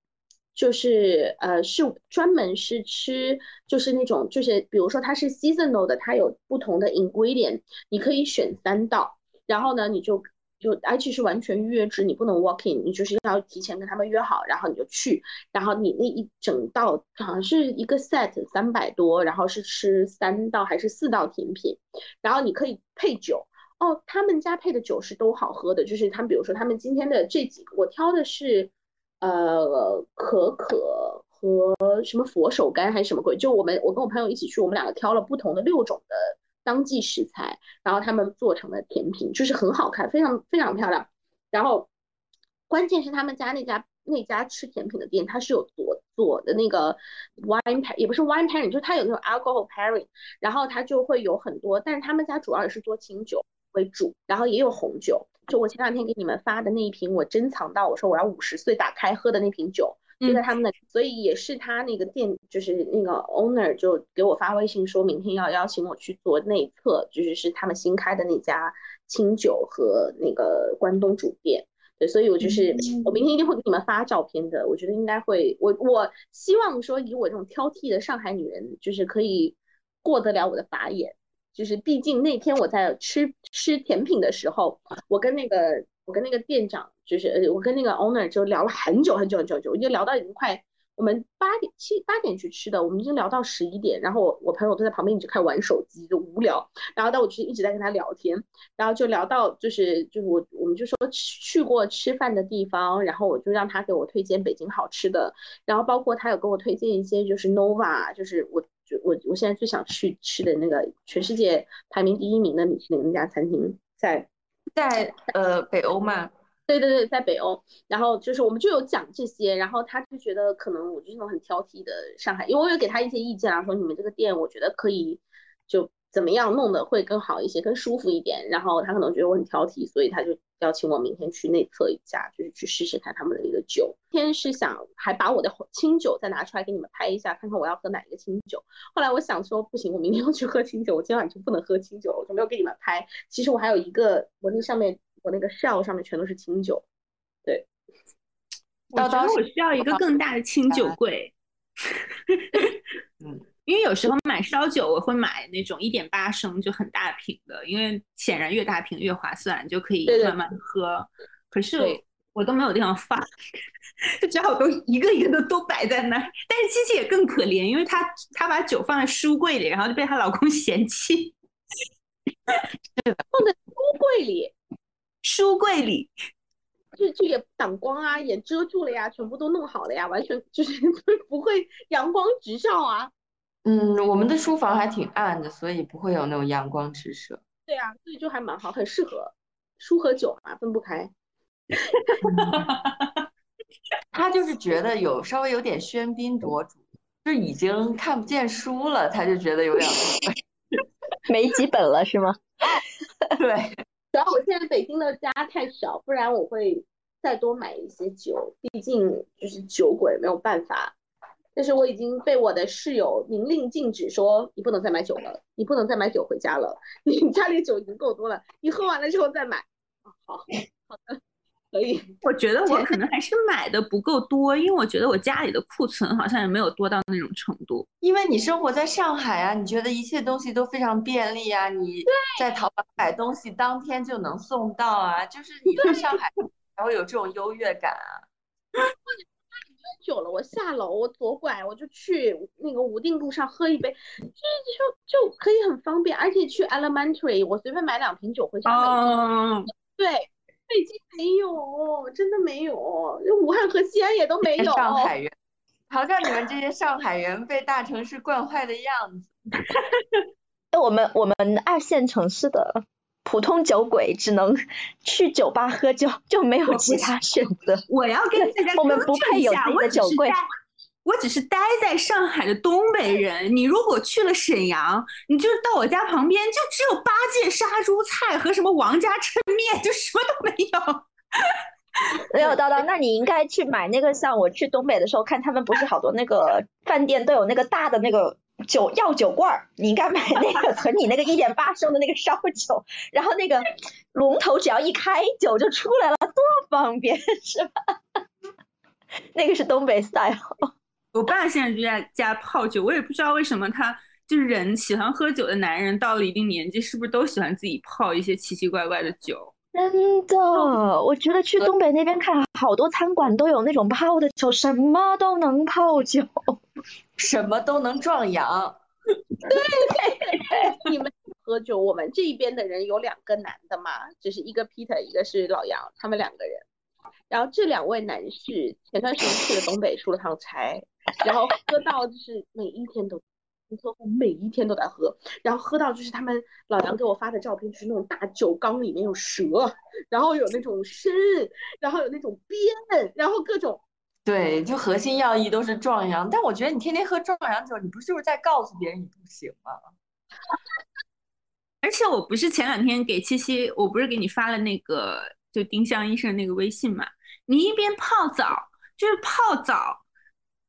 就是呃是专门是吃就是那种就是比如说它是 seasonal 的，它有不同的 ingredient，你可以选三道。然后呢，你就就而且是完全预约制，你不能 walk in，你就是要提前跟他们约好，然后你就去，然后你那一整道好像是一个 set 三百多，然后是吃三道还是四道甜品，然后你可以配酒哦，他们家配的酒是都好喝的，就是他们比如说他们今天的这几个，我挑的是呃可可和什么佛手柑还是什么鬼，就我们我跟我朋友一起去，我们两个挑了不同的六种。当季食材，然后他们做成的甜品就是很好看，非常非常漂亮。然后关键是他们家那家那家吃甜品的店，它是有左左的那个 wine pair，也不是 wine pairing，就是它有那种 alcohol pairing，然后它就会有很多，但是他们家主要也是做清酒为主，然后也有红酒。就我前两天给你们发的那一瓶，我珍藏到我说我要五十岁打开喝的那瓶酒。就在他们的，所以也是他那个店，就是那个 owner 就给我发微信说，明天要邀请我去做内测，就是是他们新开的那家清酒和那个关东煮店。对，所以我就是我明天一定会给你们发照片的。我觉得应该会，我我希望说以我这种挑剔的上海女人，就是可以过得了我的法眼。就是毕竟那天我在吃吃甜品的时候，我跟那个。我跟那个店长，就是，我跟那个 owner 就聊了很久很久很久很久，已经聊到已经快我们八点七八点去吃的，我们已经聊到十一点，然后我我朋友都在旁边一直开始玩手机，就无聊，然后但我就是一直在跟他聊天，然后就聊到就是就是我我们就说去过吃饭的地方，然后我就让他给我推荐北京好吃的，然后包括他有给我推荐一些就是 nova，就是我就我我现在最想去吃的那个全世界排名第一名的米其林那家餐厅在。在呃北欧嘛，对对对，在北欧，然后就是我们就有讲这些，然后他就觉得可能我就是那种很挑剔的上海，因为我有给他一些意见啊，说你们这个店我觉得可以就怎么样弄的会更好一些，更舒服一点，然后他可能觉得我很挑剔，所以他就。邀请我明天去内测一下，就是去试试看他们的一个酒。今天是想还把我的清酒再拿出来给你们拍一下，看看我要喝哪一个清酒。后来我想说不行，我明天要去喝清酒，我今晚就不能喝清酒了，我就没有给你们拍。其实我还有一个，我那上面我那个 shell 上面全都是清酒。对，我觉得我需要一个更大的清酒柜。嗯。因为有时候买烧酒，我会买那种一点八升就很大瓶的，因为显然越大瓶越划算，就可以慢慢喝。可是我都没有地方放，就只好都一个一个的都摆在那儿。但是七七也更可怜，因为她她把酒放在书柜里，然后就被她老公 嫌弃。是的，放在书柜里，书柜里，就就也挡光啊，也遮住了呀，全部都弄好了呀，完全就是 不会阳光直照啊。嗯，我们的书房还挺暗的，所以不会有那种阳光直射。对啊，所以就还蛮好，很适合书和酒嘛，分不开。他就是觉得有稍微有点喧宾夺主，就已经看不见书了，他就觉得有点 没几本了，是吗？对，主要我现在北京的家太少，不然我会再多买一些酒，毕竟就是酒鬼，没有办法。但是我已经被我的室友明令禁止，说你不能再买酒了，你不能再买酒回家了。你家里酒已经够多了，你喝完了之后再买。好好的，可以。我觉得我可 能还是买的不够多，因为我觉得我家里的库存好像也没有多到那种程度。因为你生活在上海啊，你觉得一切东西都非常便利啊，你在淘宝买东西当天就能送到啊，就是你在上海才会有这种优越感啊。久了，我下楼，我左拐，我就去那个武定路上喝一杯，就就就可以很方便，而且去 Elementary，我随便买两瓶酒回家。哦，对，北京没有，真的没有，武汉和西安也都没有。上海人，瞧瞧你们这些上海人被大城市惯坏的样子。我们我们二线城市的。普通酒鬼只能去酒吧喝酒，就没有其他选择。我要跟大家我们不配有自己的酒柜。我只是待在上海的东北人。你如果去了沈阳，你就到我家旁边，就只有八戒杀猪菜和什么王家抻面，就什么都没有。没有叨叨，那你应该去买那个，像我去东北的时候看他们不是好多那个饭店都有那个大的那个。酒药酒罐儿，你应该买那个存你那个一点八升的那个烧酒，然后那个龙头只要一开，酒就出来了，多方便，是吧？那个是东北 style。我爸现在就在家泡酒，我也不知道为什么他就是人喜欢喝酒的男人，到了一定年纪是不是都喜欢自己泡一些奇奇怪怪的酒？真的，我觉得去东北那边看，好多餐馆都有那种泡的酒，什么都能泡酒，什么都能壮阳。对对 对，你们喝酒，我们这边的人有两个男的嘛，就是一个 Peter，一个是老杨，他们两个人。然后这两位男士前段时间去了东北出了趟差，然后喝到就是每一天都，客户每一天都在喝，然后喝到就是他们老杨给我发的照片，就是那种大酒缸里面有蛇，然后有那种参，然后有那种鞭，然后各种。对，就核心要义都是壮阳，但我觉得你天天喝壮阳酒，你不就是在告诉别人你不行吗？而且我不是前两天给七七，我不是给你发了那个就丁香医生那个微信嘛？你一边泡澡，就是泡澡，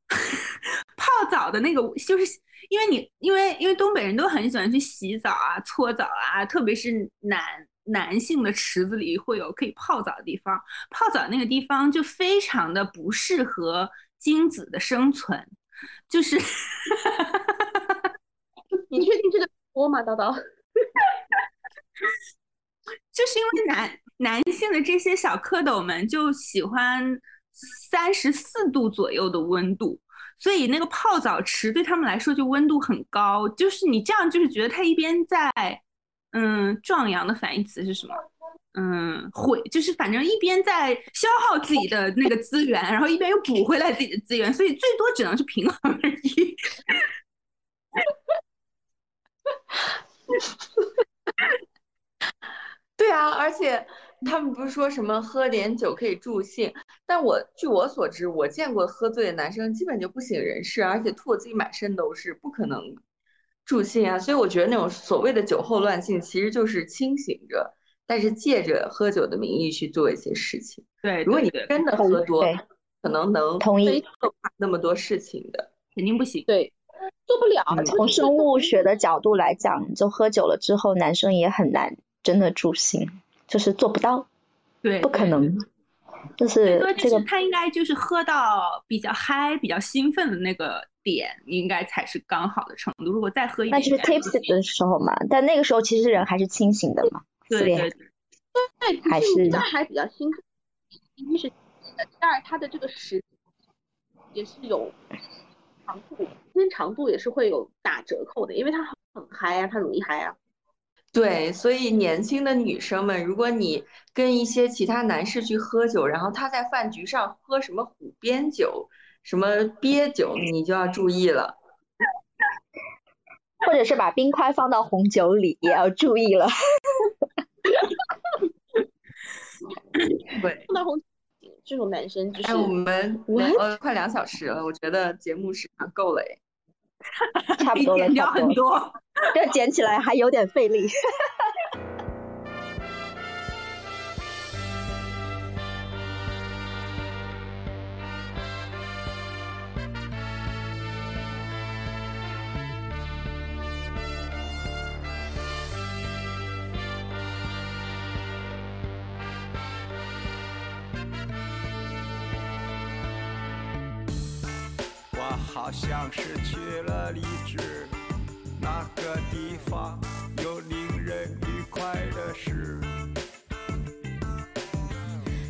泡澡的那个，就是因为你因为因为东北人都很喜欢去洗澡啊、搓澡啊，特别是男。男性的池子里会有可以泡澡的地方，泡澡那个地方就非常的不适合精子的生存，就是，你确定这个多吗，叨叨？就是因为男男性的这些小蝌蚪们就喜欢三十四度左右的温度，所以那个泡澡池对他们来说就温度很高，就是你这样就是觉得他一边在。嗯，壮阳的反义词是什么？嗯，毁就是反正一边在消耗自己的那个资源，然后一边又补回来自己的资源，所以最多只能是平衡而已。对啊，而且他们不是说什么喝点酒可以助兴？但我据我所知，我见过喝醉的男生基本就不省人事，而且吐的自己满身都是，不可能。助兴啊，所以我觉得那种所谓的酒后乱性，其实就是清醒着，但是借着喝酒的名义去做一些事情。对，如果你真的喝多，可能能同意那么多事情的，肯定不行。对，做不了。从生物学的角度来讲，就喝酒了之后，男生也很难真的助兴，就是做不到。对，不可能。就是这个，他应该就是喝到比较嗨、比较兴奋的那个点，应该才是刚好的程度。如果再喝一点，那就是 tipsy 的时候嘛。但那个时候其实人还是清醒的嘛。对对对，还是还比较兴奋。一是，第二它的这个时也是有长度，时间长度也是会有打折扣的，因为它很嗨啊，它容易嗨啊。对，所以年轻的女生们，如果你跟一些其他男士去喝酒，然后他在饭局上喝什么虎鞭酒、什么鳖酒，你就要注意了。或者是把冰块放到红酒里，也要注意了。对，放到红这种男生就是。哎，我们呃快两小时了，我觉得节目时长够了哎。差不多了，差不多，这捡起来还有点费力。我好像失去了理智，那个地方有令人愉快的事。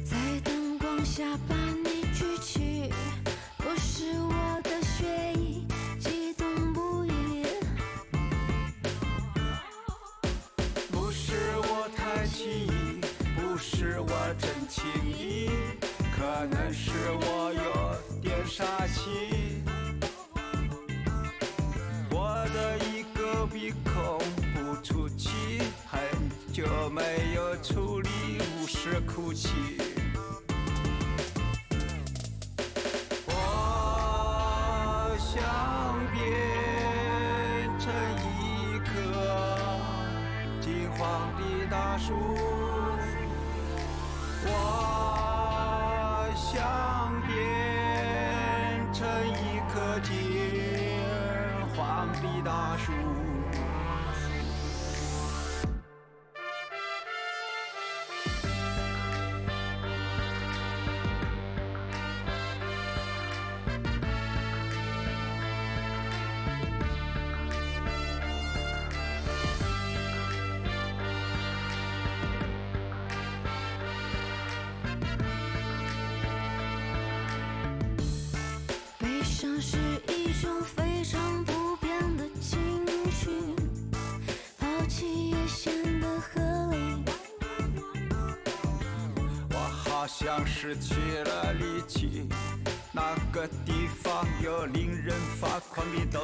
在灯光下时哭泣。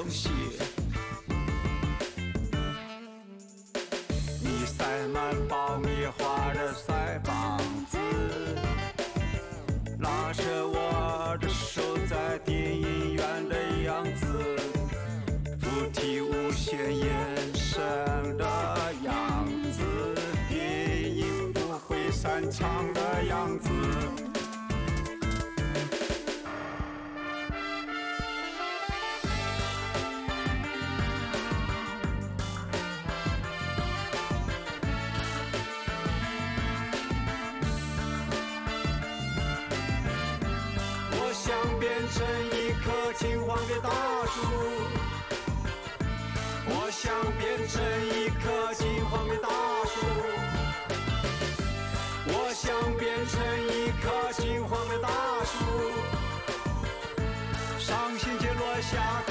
恭喜变成一棵金黄的大树。我想变成一棵金黄的大树。我想变成一棵金黄的大树。上星期落下